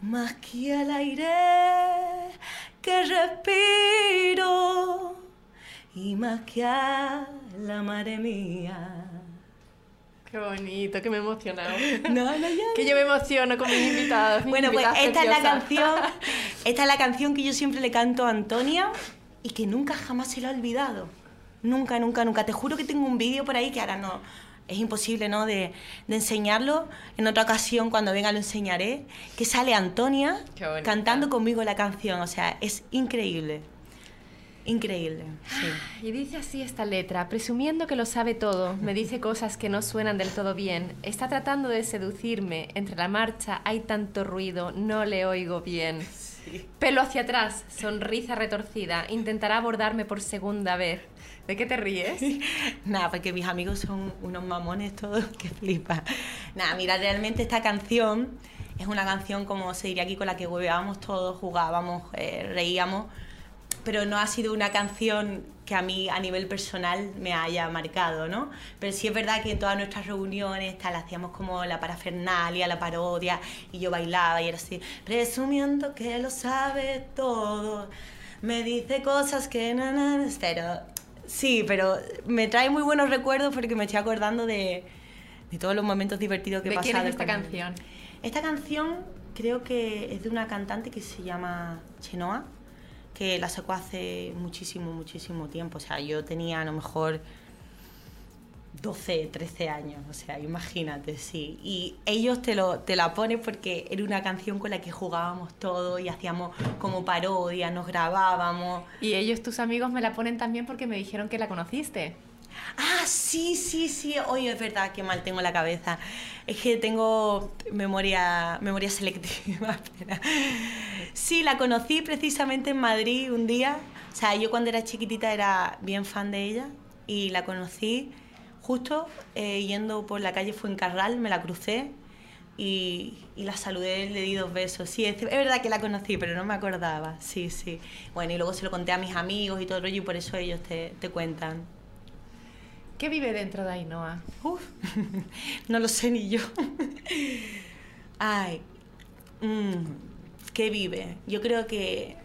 Más que al aire que respiro. Y más que a la madre mía. Qué bonito, que me he emocionado. [laughs] No, no, ya. que yo me emociono con mis invitados. mis Bueno, pues esta es la preciosas. canción, [laughs] esta es la canción que yo siempre le canto a Antonia y que nunca jamás se la he olvidado. Nunca, nunca, nunca. Te juro que tengo un vídeo por ahí que ahora no es imposible, ¿no? De, de enseñarlo. En otra ocasión, cuando venga, lo enseñaré. Que sale Antonia cantando conmigo la canción. O sea, es increíble. Increíble. Sí. Y dice así esta letra, presumiendo que lo sabe todo, me dice cosas que no suenan del todo bien, está tratando de seducirme, entre la marcha hay tanto ruido, no le oigo bien. Pelo hacia atrás, sonrisa retorcida, intentará abordarme por segunda vez. ¿De qué te ríes? [laughs] Nada, porque mis amigos son unos mamones todos [laughs] que flipa. Nada, mira, realmente esta canción es una canción, como se diría aquí, con la que hueveábamos todos, jugábamos, eh, reíamos. pero no ha sido una canción que a mí a nivel personal me haya marcado, ¿no? Pero sí es verdad que en todas nuestras reuniones tal, hacíamos como la parafernalia, la parodia, y yo bailaba y era así, presumiendo que lo sabe todo, me dice cosas que no, no, pero sí, pero me trae muy buenos recuerdos porque me estoy acordando de, de todos los momentos divertidos que he ¿De pasado. quién es esta él. canción? Esta canción creo que es de una cantante que se llama Chenoa, que la sacó hace muchísimo, muchísimo tiempo. O sea, yo tenía a lo mejor 12, 13 años, o sea, imagínate, sí. Y ellos te, lo, te la ponen porque era una canción con la que jugábamos todo y hacíamos como parodia, nos grabábamos. Y ellos, tus amigos, me la ponen también porque me dijeron que la conociste. Ah, sí, sí, sí. Oye, es verdad que mal tengo la cabeza. Es que tengo memoria, memoria selectiva. [laughs] Sí, la conocí precisamente en Madrid un día. O sea, yo cuando era chiquitita era bien fan de ella y la conocí justo eh, yendo por la calle Fuencarral, me la crucé y, y la saludé, le di dos besos. Sí, es, es verdad que la conocí, pero no me acordaba. Sí, sí. Bueno, y luego se lo conté a mis amigos y todo el rollo y por eso ellos te, te cuentan. ¿Qué vive dentro de Ainhoa? Uf, [laughs] no lo sé ni yo. [laughs] Ay, mm, ¿qué vive? Yo creo que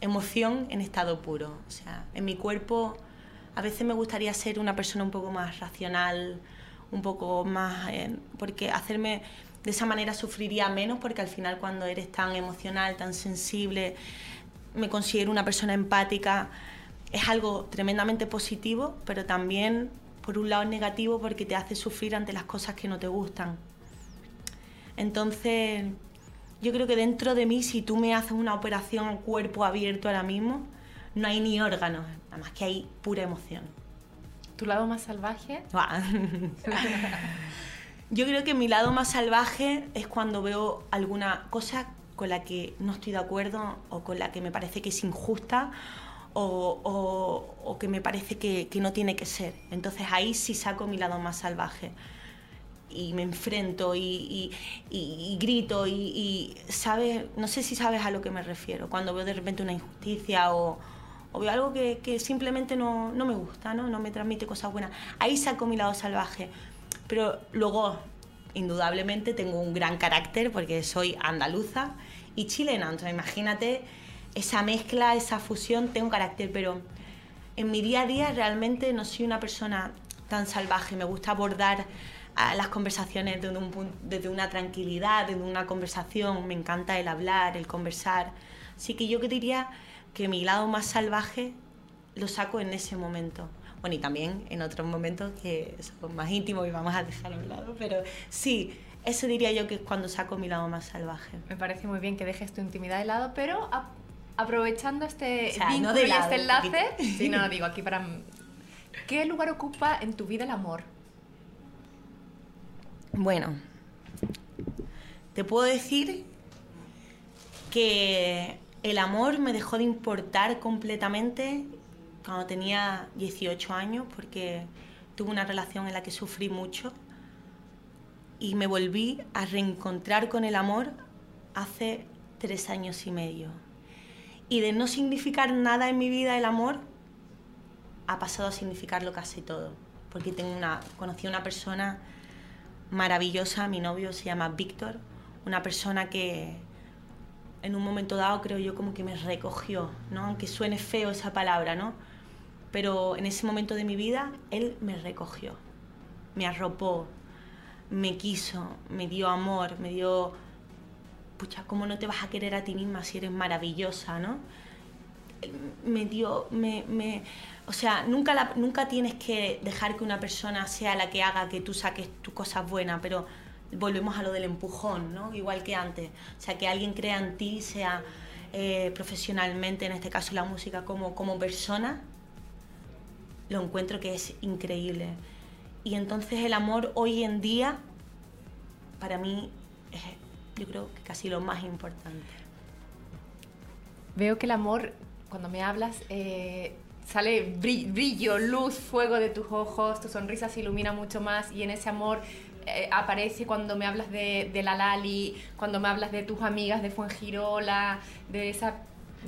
emoción en estado puro. O sea, en mi cuerpo a veces me gustaría ser una persona un poco más racional, un poco más... eh, porque hacerme de esa manera sufriría menos porque al final cuando eres tan emocional, tan sensible, me considero una persona empática, es algo tremendamente positivo, pero también por un lado es negativo porque te hace sufrir ante las cosas que no te gustan. Entonces, yo creo que dentro de mí, si tú me haces una operación cuerpo abierto ahora mismo, no hay ni órganos, nada más que hay pura emoción. ¿Tu lado más salvaje? Buah. [laughs] Yo creo que mi lado más salvaje es cuando veo alguna cosa con la que no estoy de acuerdo o con la que me parece que es injusta o, o- o que me parece que, que no tiene que ser. Entonces ahí sí saco mi lado más salvaje y me enfrento y, y- y- y grito y, y, ¿sabes? No sé si sabes a lo que me refiero. Cuando veo de repente una injusticia o, o veo algo que, que simplemente no, no me gusta, ¿no? no me transmite cosas buenas. Ahí saco mi lado salvaje. Pero luego, indudablemente, tengo un gran carácter porque soy andaluza y chilena. Entonces imagínate esa mezcla, esa fusión, tengo carácter, pero en mi día a día realmente no soy una persona tan salvaje. Me gusta abordar las conversaciones desde, un desde una tranquilidad, desde una conversación. Me encanta el hablar, el conversar. Así que yo que diría que mi lado más salvaje lo saco en ese momento. Bueno, y también en otros momentos que son más íntimos y vamos a dejar a un lado. Pero sí, eso diría yo que es cuando saco mi lado más salvaje. Me parece muy bien que dejes tu intimidad de lado, pero a- aprovechando este O sea, no vínculo y lado, este enlace, sí, no, [laughs] digo aquí para... ¿Qué lugar ocupa en tu vida el amor? Bueno, te puedo decir que el amor me dejó de importar completamente cuando tenía 18 años porque tuve una relación en la que sufrí mucho y me volví a reencontrar con el amor hace tres años y medio. Y de no significar nada en mi vida el amor, ha pasado a significarlo casi todo. Porque tengo una, conocí a una persona maravillosa, mi novio se llama Víctor, una persona que en un momento dado creo yo como que me recogió, ¿no? aunque suene feo esa palabra, ¿no? pero en ese momento de mi vida él me recogió, me arropó, me quiso, me dio amor, me dio, pucha, ¿cómo no te vas a querer a ti misma si eres maravillosa, ¿no? me dio, me, me- o sea, nunca, nunca tienes que dejar que una persona sea la que haga que tú saques tus cosas buenas, pero volvemos a lo del empujón, ¿no? Igual que antes. O sea, que alguien crea en ti, sea eh, profesionalmente, en este caso la música, como, como persona, lo encuentro que es increíble. Y entonces el amor hoy en día, para mí, es yo creo que casi lo más importante. Veo que el amor, cuando me hablas, eh, sale bri- brillo, luz, fuego de tus ojos, tu sonrisa se ilumina mucho más y en ese amor eh, aparece cuando me hablas de, de la Lali, cuando me hablas de tus amigas de Fuengirola, de esa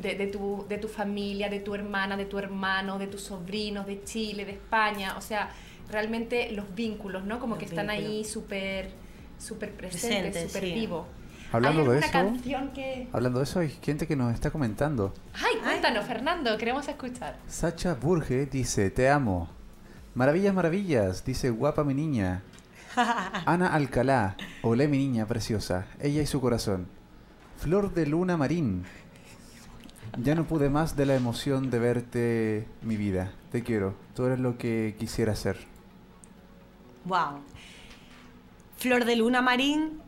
de, de tu, de tu familia, de tu hermana, de tu hermano, de tus sobrinos, de Chile, de España. O sea, realmente los vínculos, ¿no? Como Los que están ahí súper súper presentes, súper sí. vivos. Hablando ¿Hay de eso, canción que...? hablando de eso, hay gente que nos está comentando. Ay, cuéntanos, Fernando, queremos escuchar. Sacha Burge dice, te amo. Maravillas, maravillas, dice, guapa mi niña. Ana Alcalá, olé mi niña preciosa, ella y su corazón. Flor de Luna Marín. Ya no pude más de la emoción de verte, mi vida. Te quiero, tú eres lo que quisiera ser. Wow. Flor de Luna Marín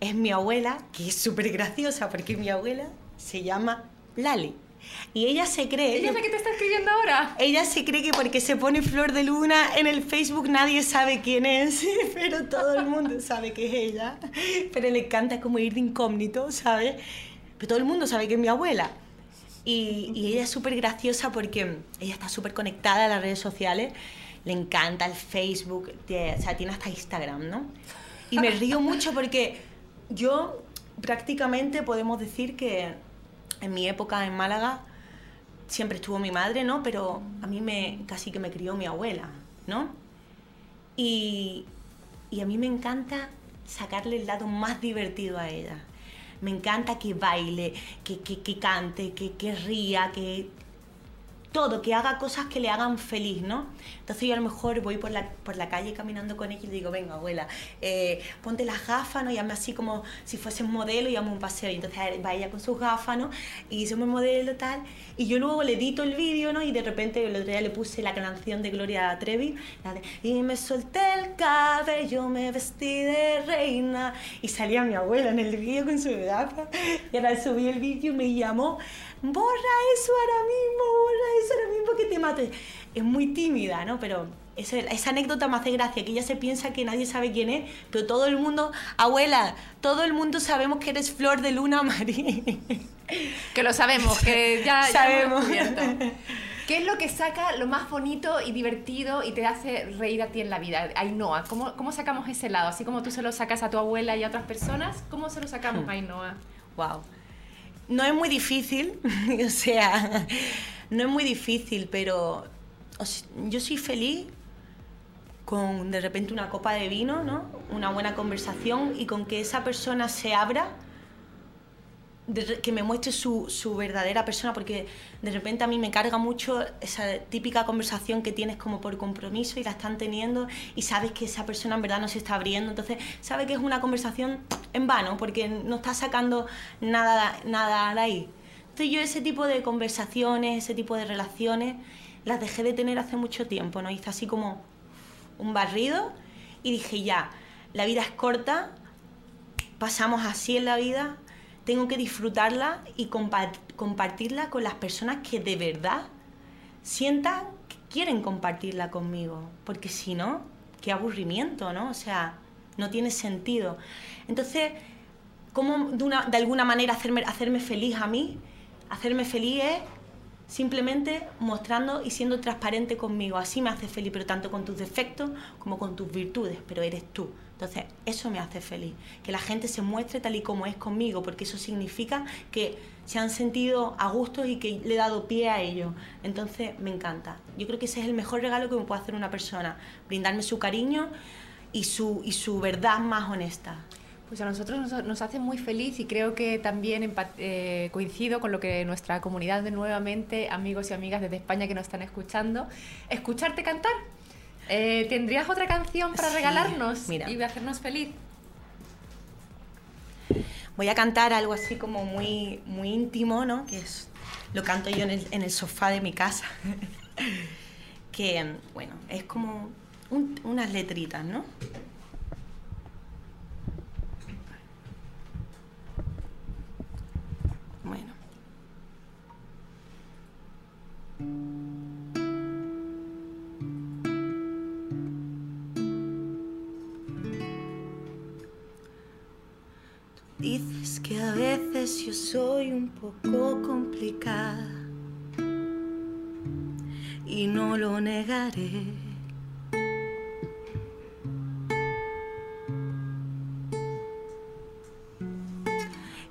es mi abuela, que es súper graciosa porque mi abuela se llama Lali. Y ella se cree... ¿Ella es la que te está escribiendo ahora? Ella se cree que porque se pone Flor de Luna en el Facebook nadie sabe quién es, [laughs] pero todo el mundo sabe que es ella. Pero le encanta como ir de incógnito, ¿sabes? Pero todo el mundo sabe que es mi abuela. Y, y ella es súper graciosa porque ella está súper conectada a las redes sociales, le encanta el Facebook, tie- o sea, tiene hasta Instagram, ¿no? Y me río mucho porque yo prácticamente podemos decir que en mi época en Málaga siempre estuvo mi madre, ¿no? Pero a mí me casi que me crió mi abuela, ¿no? Y, y a mí me encanta sacarle el lado más divertido a ella. Me encanta que baile, que, que, que cante, que, que ría, que todo, que haga cosas que le hagan feliz, ¿no? Entonces yo a lo mejor voy por la, por la calle caminando con ella y le digo, venga, abuela, eh, ponte las gafas, ¿no? Y hazme así como si fuese un modelo y hazme un paseo. Y entonces va ella con sus gafas, ¿no? Y somos modelo tal. Y yo luego le edito el vídeo, ¿no? Y de repente el otro día le puse la canción de Gloria Trevi, la de Y me solté el cabello, me vestí de reina. Y salía mi abuela en el vídeo con su gafas. Y ahora subí el vídeo y me llamó, borra eso ahora mismo, borra eso ahora mismo que te mate. Es muy tímida, ¿no? Pero esa, esa anécdota me hace gracia, que ella se piensa que nadie sabe quién es, pero todo el mundo, abuela, todo el mundo sabemos que eres Flor de Luna [laughs] Marín. Que lo sabemos, que ya, ya Sabemos. descubierto. [laughs] ¿Qué es lo que saca lo más bonito y divertido y te hace reír a ti en la vida? Ainhoa, ¿cómo, ¿cómo sacamos ese lado? Así como tú se lo sacas a tu abuela y a otras personas, ¿cómo se lo sacamos Hmm. a Ainhoa? Wow. No es muy difícil, [laughs] o sea, no es muy difícil, pero yo soy feliz con de repente una copa de vino, ¿no? Una buena conversación y con que esa persona se abra, que me muestre su, su verdadera persona, porque de repente a mí me carga mucho esa típica conversación que tienes como por compromiso y la están teniendo y sabes que esa persona en verdad no se está abriendo, entonces sabes que es una conversación en vano, porque no está sacando nada, nada de ahí. Entonces yo ese tipo de conversaciones, ese tipo de relaciones, las dejé de tener hace mucho tiempo, ¿no? Hice así como un barrido y dije ya, la vida es corta, pasamos así en la vida, tengo que disfrutarla y compa- compartirla con las personas que de verdad sientan que quieren compartirla conmigo, porque si no, qué aburrimiento, ¿no? O sea, no tiene sentido. Entonces, ¿cómo de, una- de alguna manera hacerme, hacerme feliz a mí? Hacerme feliz es simplemente mostrando y siendo transparente conmigo. Así me hace feliz, pero tanto con tus defectos como con tus virtudes, pero eres tú. Entonces, eso me hace feliz. Que la gente se muestre tal y como es conmigo, porque eso significa que se han sentido a gusto y que le he dado pie a ello. Entonces, me encanta. Yo creo que ese es el mejor regalo que me puede hacer una persona. Brindarme su cariño y su, y su verdad más honesta. Pues a nosotros nos, nos hace muy feliz y creo que también eh, coincido con lo que nuestra comunidad de nuevamente, amigos y amigas desde España que nos están escuchando, escucharte cantar. Eh, ¿Tendrías otra canción para Sí, regalarnos mira. y hacernos feliz? Voy a cantar algo así como muy, muy íntimo, ¿no? Que es, lo canto yo en el, en el sofá de mi casa. [laughs] que, bueno, es como un- unas letritas, ¿no? Bueno. Dices que a veces yo soy un poco complicada y no lo negaré.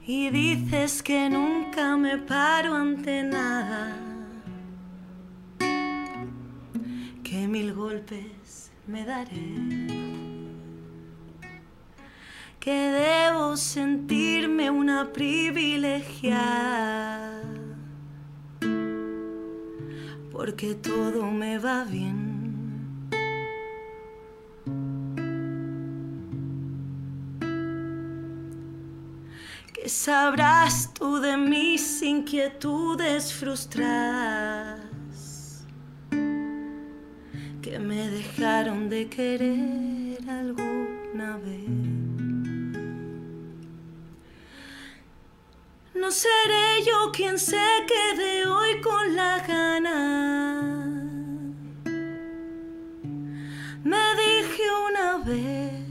Y dices que nunca me paro ante nada. Que mil golpes me daré. Que debo sentirme una privilegiada. Porque todo me va bien. ¿Qué sabrás tú de mis inquietudes frustradas que me dejaron de querer alguna vez? No seré yo quien se quede hoy con la gana. Me dije una vez.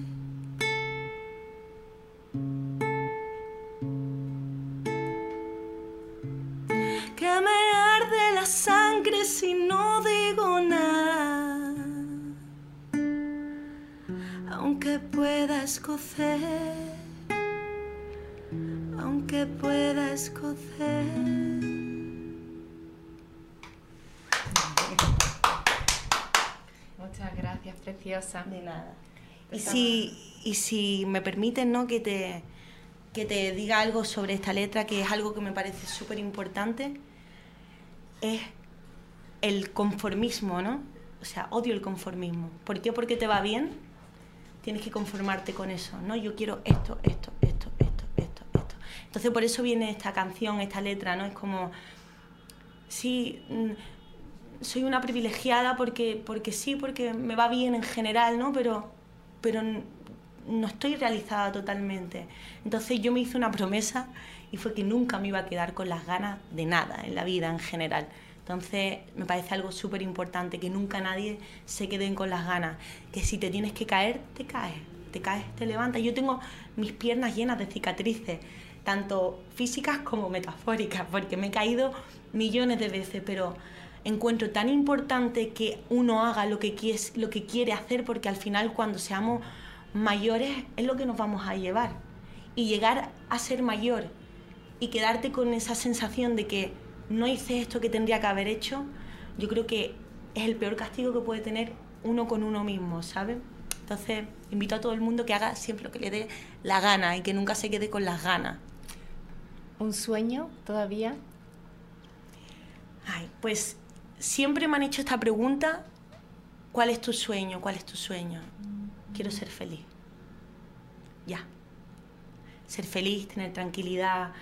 que me arde la sangre si no digo nada. Aunque pueda escocer, aunque pueda escocer. Muchas gracias, preciosa. De nada. Y si, y si me permiten, ¿no? Que te, que te diga algo sobre esta letra, que es algo que me parece súper importante, es el conformismo, ¿no? O sea, odio el conformismo. ¿Por qué? Porque te va bien, tienes que conformarte con eso, ¿no? Yo quiero esto, esto, esto. Entonces por eso viene esta canción, esta letra, ¿no? Es como, sí, mm, soy una privilegiada porque, porque sí, porque me va bien en general, ¿no? Pero, pero no estoy realizada totalmente. Entonces yo me hice una promesa y fue que nunca me iba a quedar con las ganas de nada en la vida en general. Entonces me parece algo súper importante, que nunca nadie se quede con las ganas, que si te tienes que caer, te caes, te caes, te levantas. Yo tengo mis piernas llenas de cicatrices, tanto físicas como metafóricas, porque me he caído millones de veces, pero encuentro tan importante que uno haga lo que, quiere, lo que quiere hacer, porque al final cuando seamos mayores es lo que nos vamos a llevar. Y llegar a ser mayor y quedarte con esa sensación de que no hice esto que tendría que haber hecho, yo creo que es el peor castigo que puede tener uno con uno mismo, ¿sabes? Entonces, invito a todo el mundo que haga siempre lo que le dé la gana y que nunca se quede con las ganas. ¿Un sueño todavía? Ay, pues siempre me han hecho esta pregunta, ¿cuál es tu sueño? ¿Cuál es tu sueño? Quiero ser feliz. Ya. Ser feliz, tener tranquilidad,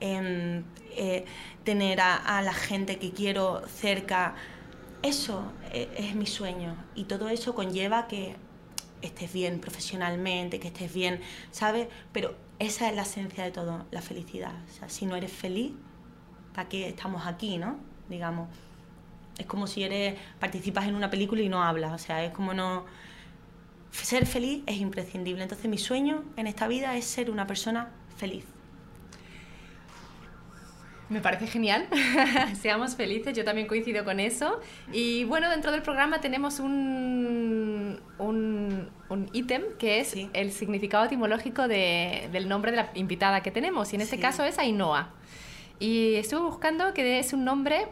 em, eh, tener a, la gente que quiero cerca. Eso eh, es mi sueño. Y todo eso conlleva que estés bien profesionalmente, que estés bien, ¿sabes? Pero esa es la esencia de todo, la felicidad. O sea, si no eres feliz, ¿para qué estamos aquí, no? Digamos. Es como si eres participas en una película y no hablas, o sea, es como no ser feliz es imprescindible. Entonces, mi sueño en esta vida es ser una persona feliz. Me parece genial. [laughs] Seamos felices, yo también coincido con eso. Y bueno, dentro del programa tenemos un, un, un ítem que es Sí. el significado etimológico de- del nombre de la invitada que tenemos. Y en este Sí. caso es Ainhoa. Y estuve buscando que es un nombre,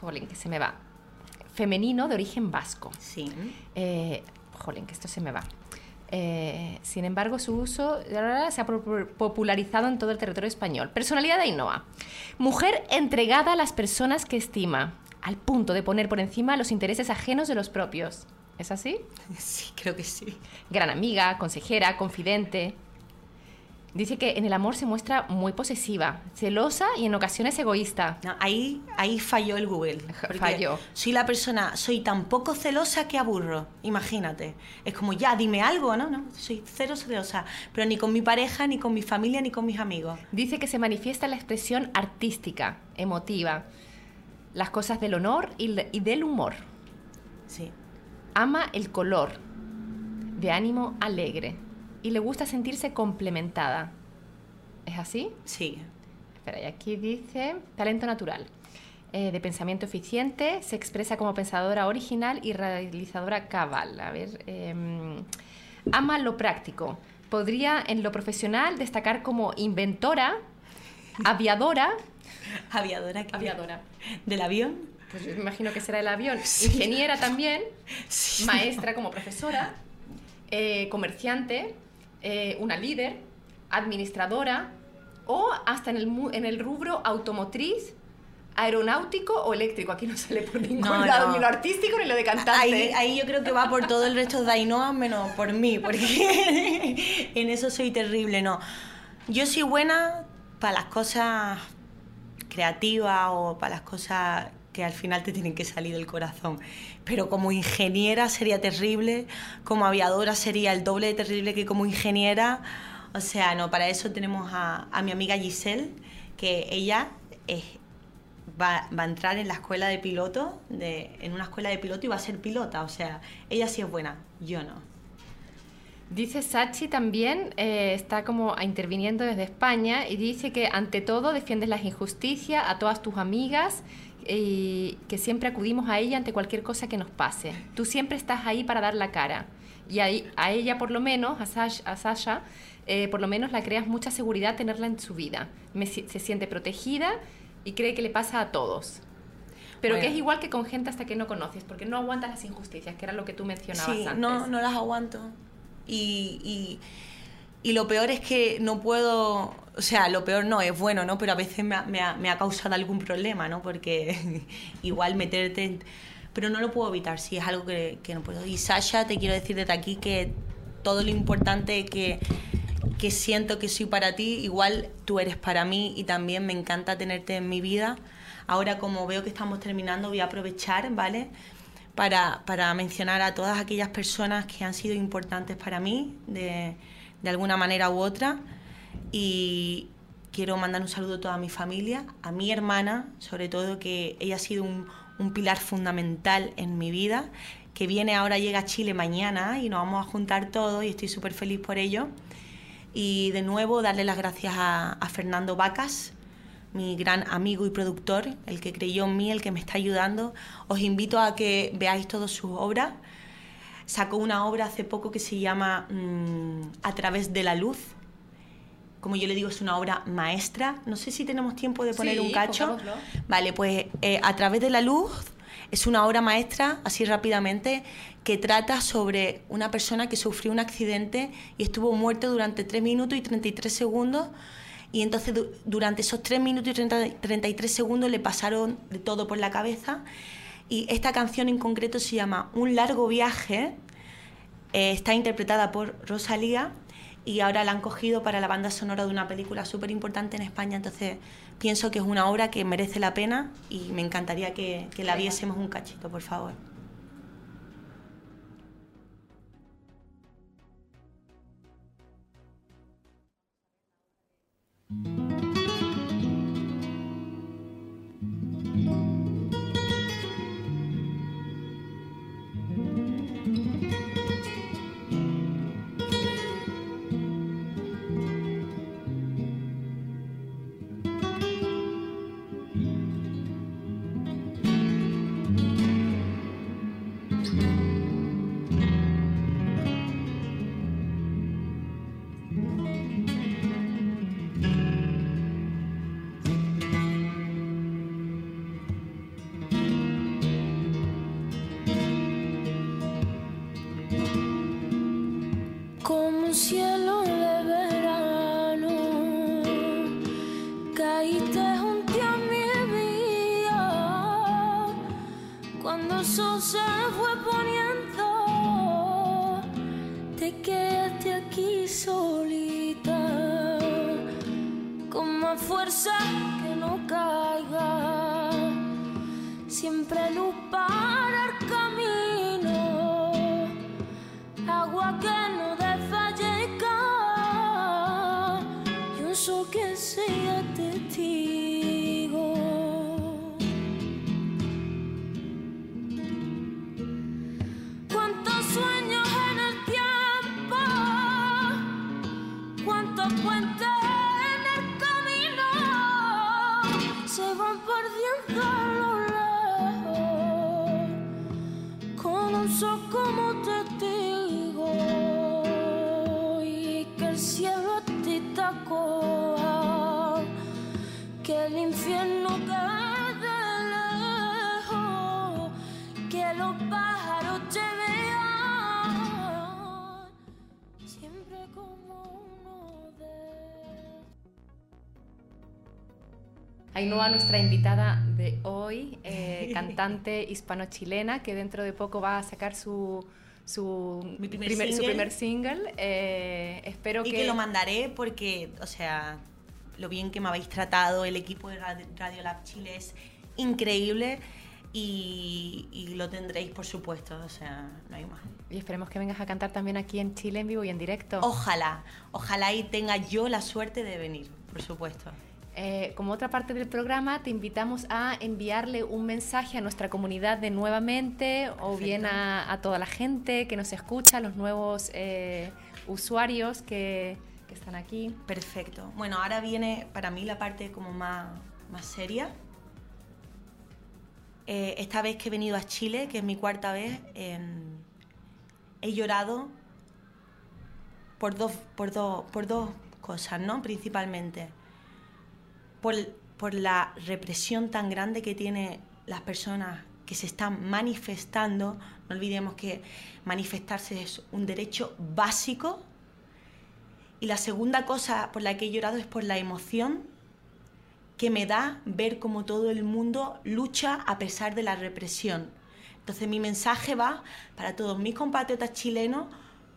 jolín, que se me va, femenino de origen vasco. Sí. Eh, jolín, que esto se me va. Eh, sin embargo, su uso se ha popularizado en todo el territorio español. Personalidad de Ainhoa. Mujer entregada a las personas que estima, al punto de poner por encima los intereses ajenos de los propios. ¿Es así? [laughs] Sí, creo que sí. Gran amiga, consejera, confidente. Dice que en el amor se muestra muy posesiva, celosa y en ocasiones egoísta. No, ahí, ahí falló el Google. Falló. Soy la persona, soy tan poco celosa que aburro. Imagínate. Es como, ya, dime algo, ¿no? No, soy cero celosa. Pero ni con mi pareja, ni con mi familia, ni con mis amigos. Dice que se manifiesta la expresión artística, emotiva, las cosas del honor y del humor. Sí. Ama el color, de ánimo alegre, y le gusta sentirse complementada. ¿Es así? Sí. Espera, y aquí dice talento natural. Eh, de pensamiento eficiente, se expresa como pensadora original y realizadora cabal. A ver, em, ama lo práctico. Podría en lo profesional destacar como inventora aviadora. [laughs] Aviadora. ¿qué? Aviadora. ¿Del avión? Pues yo me imagino que será el avión. Ingeniera también. [laughs] Sí. Maestra como profesora. eh, comerciante. Eh, una líder. Administradora. O hasta en el, en el rubro automotriz. Aeronáutico o eléctrico. Aquí no sale por ningún No, lado, no. ni lo artístico ni lo de cantante. Ahí, ahí yo creo que va por todo el resto de Ainhoa menos por mí, porque [laughs] en eso soy terrible, no. Yo soy buena para las cosas creativas o para las cosas que al final te tienen que salir del corazón. Pero como ingeniera sería terrible, como aviadora sería el doble de terrible que como ingeniera. O sea, no, para eso tenemos a, a mi amiga Giselle, que ella es va, va a entrar en la escuela de piloto, de, en una escuela de piloto y va a ser pilota. O sea, ella sí es buena, yo no. Dice Sachi también, eh, está como interviniendo desde España y dice que ante todo defiendes las injusticias a todas tus amigas que siempre acudimos a ella ante cualquier cosa que nos pase. Tú siempre estás ahí para dar la cara. Y ahí, a ella por lo menos, a Sasha, a Sasha, eh, por lo menos la creas mucha seguridad tenerla en su vida. Me se siente protegida y cree que le pasa a todos. Pero que Bueno. es igual que con gente hasta que no conoces, porque no aguantas las injusticias, que era lo que tú mencionabas Sí, antes. no, no las aguanto. Y, y, y lo peor es que no puedo, o sea, lo peor no es bueno, ¿no? Pero a veces me ha, causado algún problema, ¿no? Porque [laughs] igual meterte... Pero no lo puedo evitar, sí, es algo que, que no puedo. Y Sasha, te quiero decir desde aquí que todo lo importante que, que siento que soy para ti, igual tú eres para mí y también me encanta tenerte en mi vida. Ahora como veo que estamos terminando, voy a aprovechar, ¿vale? Para, para mencionar a todas aquellas personas que han sido importantes para mí de, de alguna manera u otra. Y quiero mandar un saludo a toda mi familia, a mi hermana, sobre todo que ella ha sido un, pilar fundamental en mi vida, que viene ahora, llega a Chile mañana y nos vamos a juntar todos y estoy súper feliz por ello. Y de nuevo darle las gracias a, a Fernando Vacas, mi gran amigo y productor, el que creyó en mí, el que me está ayudando. Os invito a que veáis todas sus obras. Sacó una obra hace poco que se llama mm, A través de la luz. Como yo le digo, es una obra maestra. No sé si tenemos tiempo de poner Sí, un cacho. pongámoslo. Vale, pues eh, A través de la luz es una obra maestra, así rápidamente, que trata sobre una persona que sufrió un accidente y estuvo muerto durante 3 minutos y 33 segundos. Y entonces du- durante esos 3 minutos y 30 33 segundos le pasaron de todo por la cabeza. Y esta canción en concreto se llama Un largo viaje. Eh, está interpretada por Rosalía y ahora la han cogido para la banda sonora de una película súper importante en España. Entonces pienso que es una obra que merece la pena y me encantaría que, que la viésemos un cachito, por favor. Ainhoa, nuestra invitada de hoy, eh, [laughs] cantante hispano-chilena, que dentro de poco va a sacar su, su, Mi primer su single. primer single. Eh, espero Y que lo mandaré porque, o sea, lo bien que me habéis tratado, el equipo de Radio, Radio Lab Chile es increíble y, y lo tendréis, por supuesto, o sea, no hay más. Y esperemos que vengas a cantar también aquí en Chile en vivo y en directo. Ojalá, ojalá y tenga yo la suerte de venir, por supuesto. Eh, como otra parte del programa, te invitamos a enviarle un mensaje a nuestra comunidad de nuevamente o bien a, a toda la gente que nos escucha, a los nuevos eh, usuarios que, que están aquí. Perfecto. Bueno, ahora viene para mí la parte como más, más seria. Eh, esta vez que he venido a Chile, que es mi cuarta vez, em, he llorado por dos, por, dos, por dos cosas, ¿no? Principalmente. Por, la represión tan grande que tienen las personas que se están manifestando. No olvidemos que manifestarse es un derecho básico y la segunda cosa por la que he llorado es por la emoción que me da ver cómo todo el mundo lucha a pesar de la represión. Entonces mi mensaje va para todos mis compatriotas chilenos,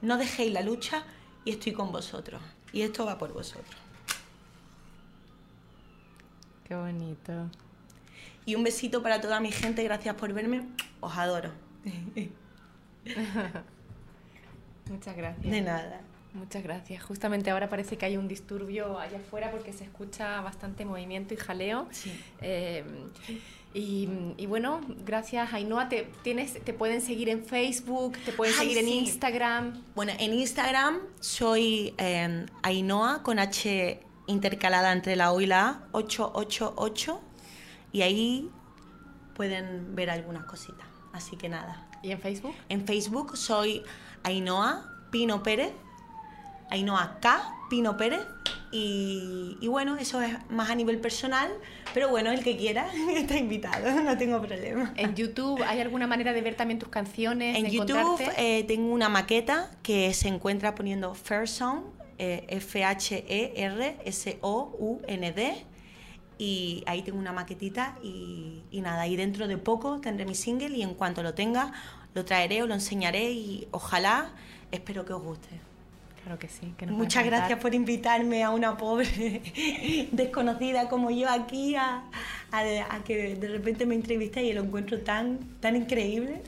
no dejéis la lucha y estoy con vosotros. Y esto va por vosotros. Qué bonito. Y un besito para toda mi gente, gracias por verme, os adoro. [laughs] Muchas gracias. De nada. Muchas gracias. Justamente ahora parece que hay un disturbio allá afuera porque se escucha bastante movimiento y jaleo. Sí. Eh, y, y bueno, gracias Ainhoa. Te, tienes, te pueden seguir en Facebook, te pueden Ay, seguir en. Instagram. Bueno, en Instagram soy eh, Ainhoa con H intercalada entre la O y la A, 888. Y ahí pueden ver algunas cositas. Así que nada. ¿Y en Facebook? En Facebook soy Ainhoa Pino Pérez. Ainhoa K Pino Pérez. Y, y bueno, eso es más a nivel personal. Pero bueno, el que quiera [laughs] está invitado, no tengo problema. En YouTube, ¿hay alguna manera de ver también tus canciones? En de YouTube eh, tengo una maqueta que se encuentra poniendo Fair Sound, eh, F-H-E-R-S-O-U-N-D. Y ahí tengo una maquetita y, y nada, y dentro de poco tendré mi single y en cuanto lo tenga lo traeré o lo enseñaré y ojalá, espero que os guste. Claro que sí. que Muchas gracias por invitarme a una pobre [laughs] desconocida como yo aquí a, a- a que de repente me entrevisté y lo encuentro tan, tan increíble.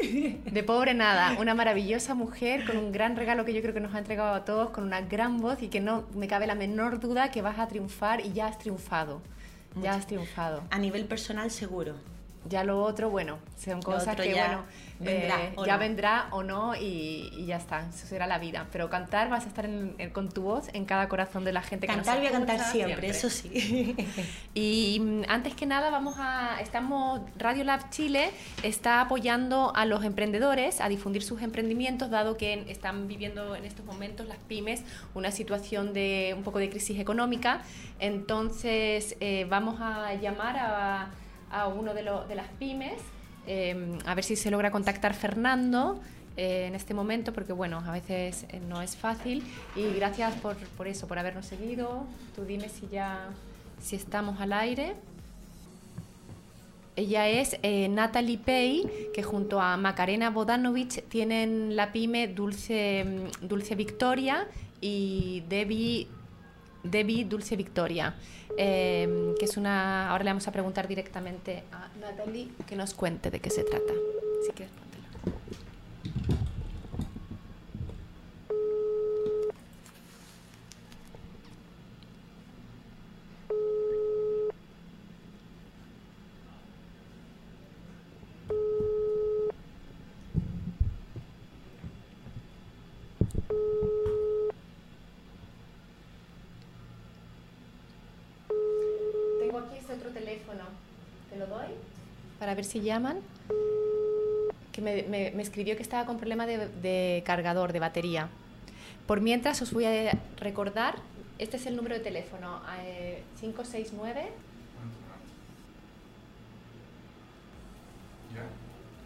De pobre nada, [laughs] una maravillosa mujer con un gran regalo que yo creo que nos ha entregado a todos, con una gran voz y que no me cabe la menor duda que vas a triunfar y ya has triunfado. Ya has triunfado. A nivel personal seguro. Ya lo otro, bueno, son cosas que, ya bueno, vendrá, eh, ¿o ya no? vendrá o no y, y ya está, eso será la vida. Pero cantar vas a estar en- en- con tu voz en cada corazón de la gente que nos Cantar voy a cantar siempre, eso sí. [laughs] Y mm, antes que nada vamos a estamos Radio Lab Chile está apoyando a los emprendedores a difundir sus emprendimientos dado que están viviendo en estos momentos las pymes una situación de un poco de crisis económica. Entonces eh, vamos a llamar a, a uno de, las pymes eh, a ver si se logra contactar Fernando eh, en este momento, porque bueno, a veces eh, no es fácil. Y gracias por, eso, por habernos seguido. Tú dime si ya si estamos al aire. Ella es eh, Natalie Pay, que junto a Macarena Bodanovich tienen la pyme Dulce, mm, Dulce Victoria y Debbie, Debbie Dulce Victoria, eh, que es una... Ahora le vamos a preguntar directamente a Natalie que nos cuente de qué se trata. Si quieres, póntela. para ver si llaman, que me, escribió que estaba con problemas de, cargador, de batería. Por mientras os voy a recordar, este es el número de teléfono, eh, 569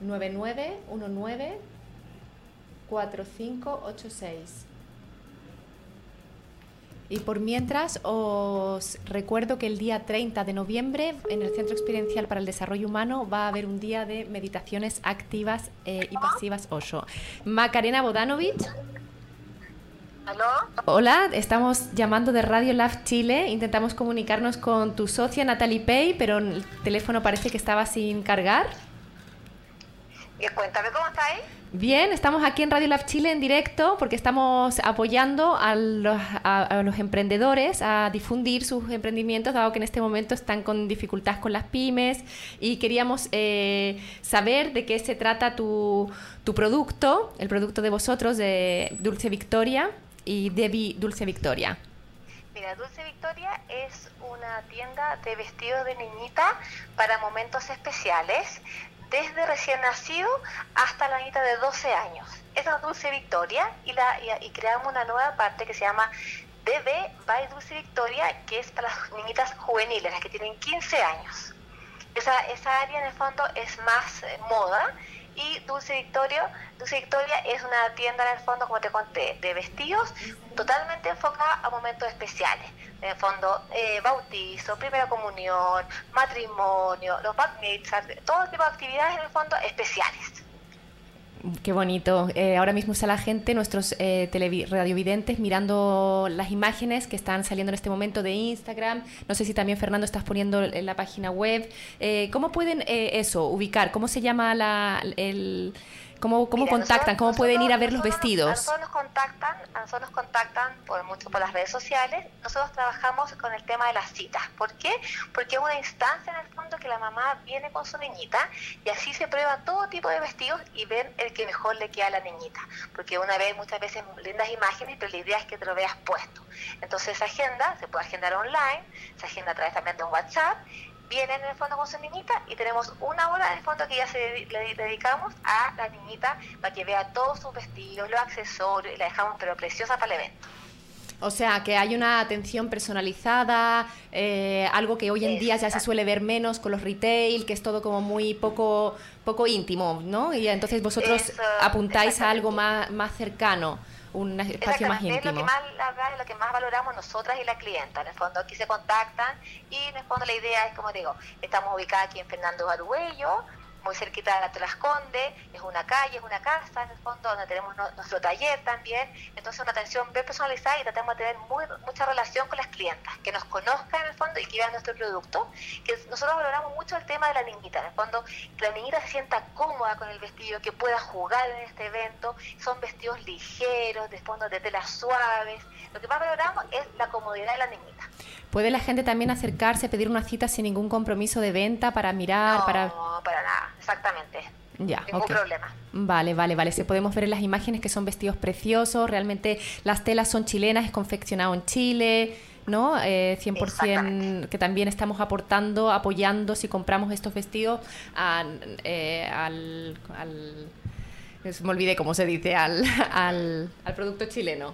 9919 4586. Y por mientras os recuerdo que el día 30 de noviembre en el Centro Experiencial para el Desarrollo Humano va a haber un día de meditaciones activas eh, y pasivas Osho. Macarena Bodanovic. ¿Aló? Hola, estamos llamando de Radio Lab Chile. Intentamos comunicarnos con tu socia Natalie Pay, pero el teléfono parece que estaba sin cargar. Cuéntame cómo estáis. Bien, estamos aquí en Radio Lab Chile en directo porque estamos apoyando a los, a- a los emprendedores a difundir sus emprendimientos, dado que en este momento están con dificultades con las pymes y queríamos eh, saber de qué se trata tu, tu producto, el producto de vosotros de Dulce Victoria y Debbie Dulce Victoria. Mira, Dulce Victoria es una tienda de vestidos de niñita para momentos especiales, desde recién nacido hasta la niñita de 12 años. Esa es Dulce Victoria y, la, y, creamos una nueva parte que se llama DB by Dulce Victoria, que es para las niñitas juveniles, las que tienen 15 años. Esa, esa área en el fondo es más eh, moda y Dulce Victoria, Dulce Victoria es una tienda en el fondo, como te conté, de vestidos totalmente enfocada a momentos especiales. En el fondo, eh, bautizo, primera comunión, matrimonio, los mitzvahs, todo tipo de actividades en el fondo especiales. Qué bonito. Eh, ahora mismo está la gente, nuestros eh, radiovidentes, mirando las imágenes que están saliendo en este momento de Instagram. No sé si también, Fernando, estás poniendo en la página web. Eh, ¿Cómo pueden eh, eso, ubicar? ¿Cómo se llama la, el... ¿Cómo, cómo Mira, contactan? nosotros- ¿Cómo pueden ir a nosotros- ver los vestidos? A nosotros nos contactan, nosotros nos contactan por mucho por las redes sociales. Nosotros trabajamos con el tema de las citas. ¿Por qué? Porque es una instancia en el fondo que la mamá viene con su niñita y así se prueba todo tipo de vestidos y ven el que mejor le queda a la niñita. Porque una vez, muchas veces, lindas imágenes, pero la idea es que te lo veas puesto. Entonces esa agenda se puede agendar online, se agenda a través también de un WhatsApp vienen en el fondo con su niñita y tenemos una hora en el fondo que ya se le dedicamos a la niñita para que vea todos sus vestidos, los accesorios y la dejamos pero preciosa para el evento. O sea, que hay una atención personalizada, eh, algo que hoy en día ya se suele ver menos con los retail, que es todo como muy poco, poco íntimo, ¿no? Y entonces vosotros Eso, apuntáis a algo más, más cercano, un espacio más es lo que íntimo. más, es lo que más valoramos nosotras y la clienta. En el fondo aquí se contactan y en el fondo la idea es, como digo, estamos ubicadas aquí en Fernando Baruello, muy cerquita de la Las Condes, es una calle, es una casa en el fondo donde tenemos nuestro taller también, entonces una atención bien personalizada y tratamos de tener mucha relación con las clientas, que nos conozcan en el fondo y que vean nuestro producto, que nosotros valoramos mucho el tema de la niñita, en el fondo que la niñita se sienta cómoda con el vestido, que pueda jugar en este evento, son vestidos ligeros, de fondo de telas suaves, lo que más valoramos es la comodidad de la niñita. ¿Puede la gente también acercarse, pedir una cita sin ningún compromiso de venta para mirar, no, para... para nada, exactamente, Ya, ningún ok. problema. Vale, vale, vale. Se podemos ver en las imágenes que son vestidos preciosos. Realmente las telas son chilenas, es confeccionado en Chile, ¿no? Eh, 100% Exactamente. que también estamos aportando, apoyando si compramos estos vestidos a- eh, al, al- Me olvidé cómo se dice, al, al, al producto chileno.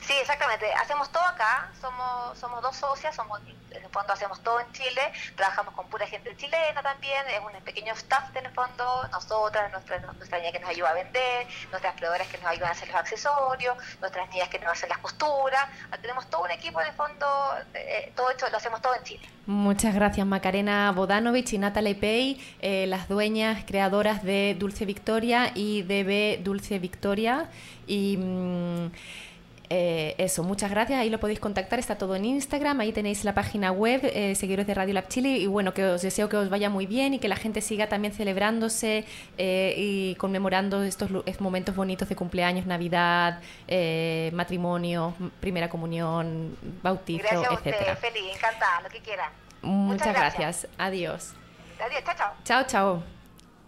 Sí, exactamente. Hacemos todo acá. Somos somos dos socias. Somos en el fondo hacemos todo en Chile. Trabajamos con pura gente chilena también. Es un pequeño staff en el fondo. Nosotras, nuestra, nuestra niña que nos ayuda a vender, nuestras proveedoras que nos ayudan a hacer los accesorios, nuestras niñas que nos hacen las costuras. Tenemos todo un equipo en el fondo. eh, todo hecho, lo hacemos todo en Chile. Muchas gracias Macarena Bodanovich y Natalie Pei, eh, las dueñas creadoras de Dulce Victoria y DB Dulce Victoria. Y mm, eh, eso, muchas gracias. Ahí lo podéis contactar, está todo en Instagram. Ahí tenéis la página web, eh, seguidores de Radio Lab Chile. Y bueno, que os deseo que os vaya muy bien y que la gente siga también celebrándose eh, y conmemorando estos momentos bonitos de cumpleaños, Navidad, eh, matrimonio, primera comunión, bautizo, Gracias a etcétera. ustedes. Feliz, encantada, lo que quieran. Muchas, gracias. gracias. Adiós. Adiós, chao, chao. Chao, chao.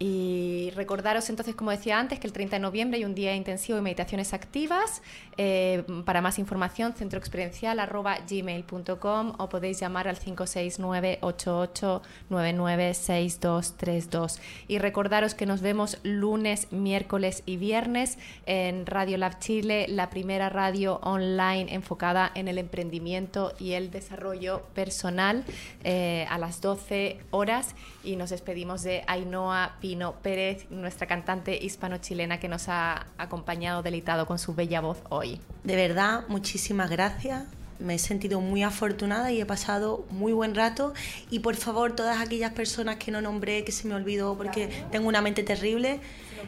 Y recordaros entonces, como decía antes, que el 30 de noviembre hay un día intensivo de meditaciones activas Eh, para más información, centroexperiencial.gmail.com o podéis llamar al 569-8899-6232. Y recordaros que nos vemos lunes, miércoles y viernes en Radio Lab Chile, la primera radio online enfocada en el emprendimiento y el desarrollo personal eh, a las 12 horas. Y nos despedimos de Ainhoa Pino Pérez, nuestra cantante hispano-chilena que nos ha acompañado, deleitado con su bella voz hoy. De verdad, muchísimas gracias. Me he sentido muy afortunada y he pasado muy buen rato. Y por favor, todas aquellas personas que no nombré, que se me olvidó porque tengo una mente terrible,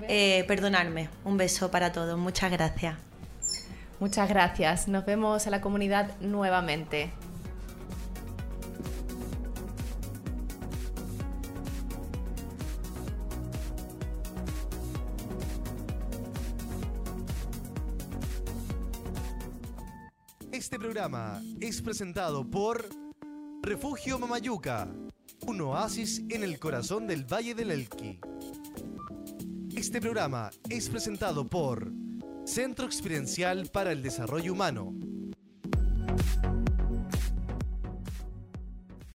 eh, perdonadme. Un beso para todos. Muchas gracias. Muchas gracias. Nos vemos a la comunidad nuevamente. Este programa es presentado por Refugio Mamayuca, un oasis en el corazón del Valle del Elqui. Este programa es presentado por Centro Experiencial para el Desarrollo Humano,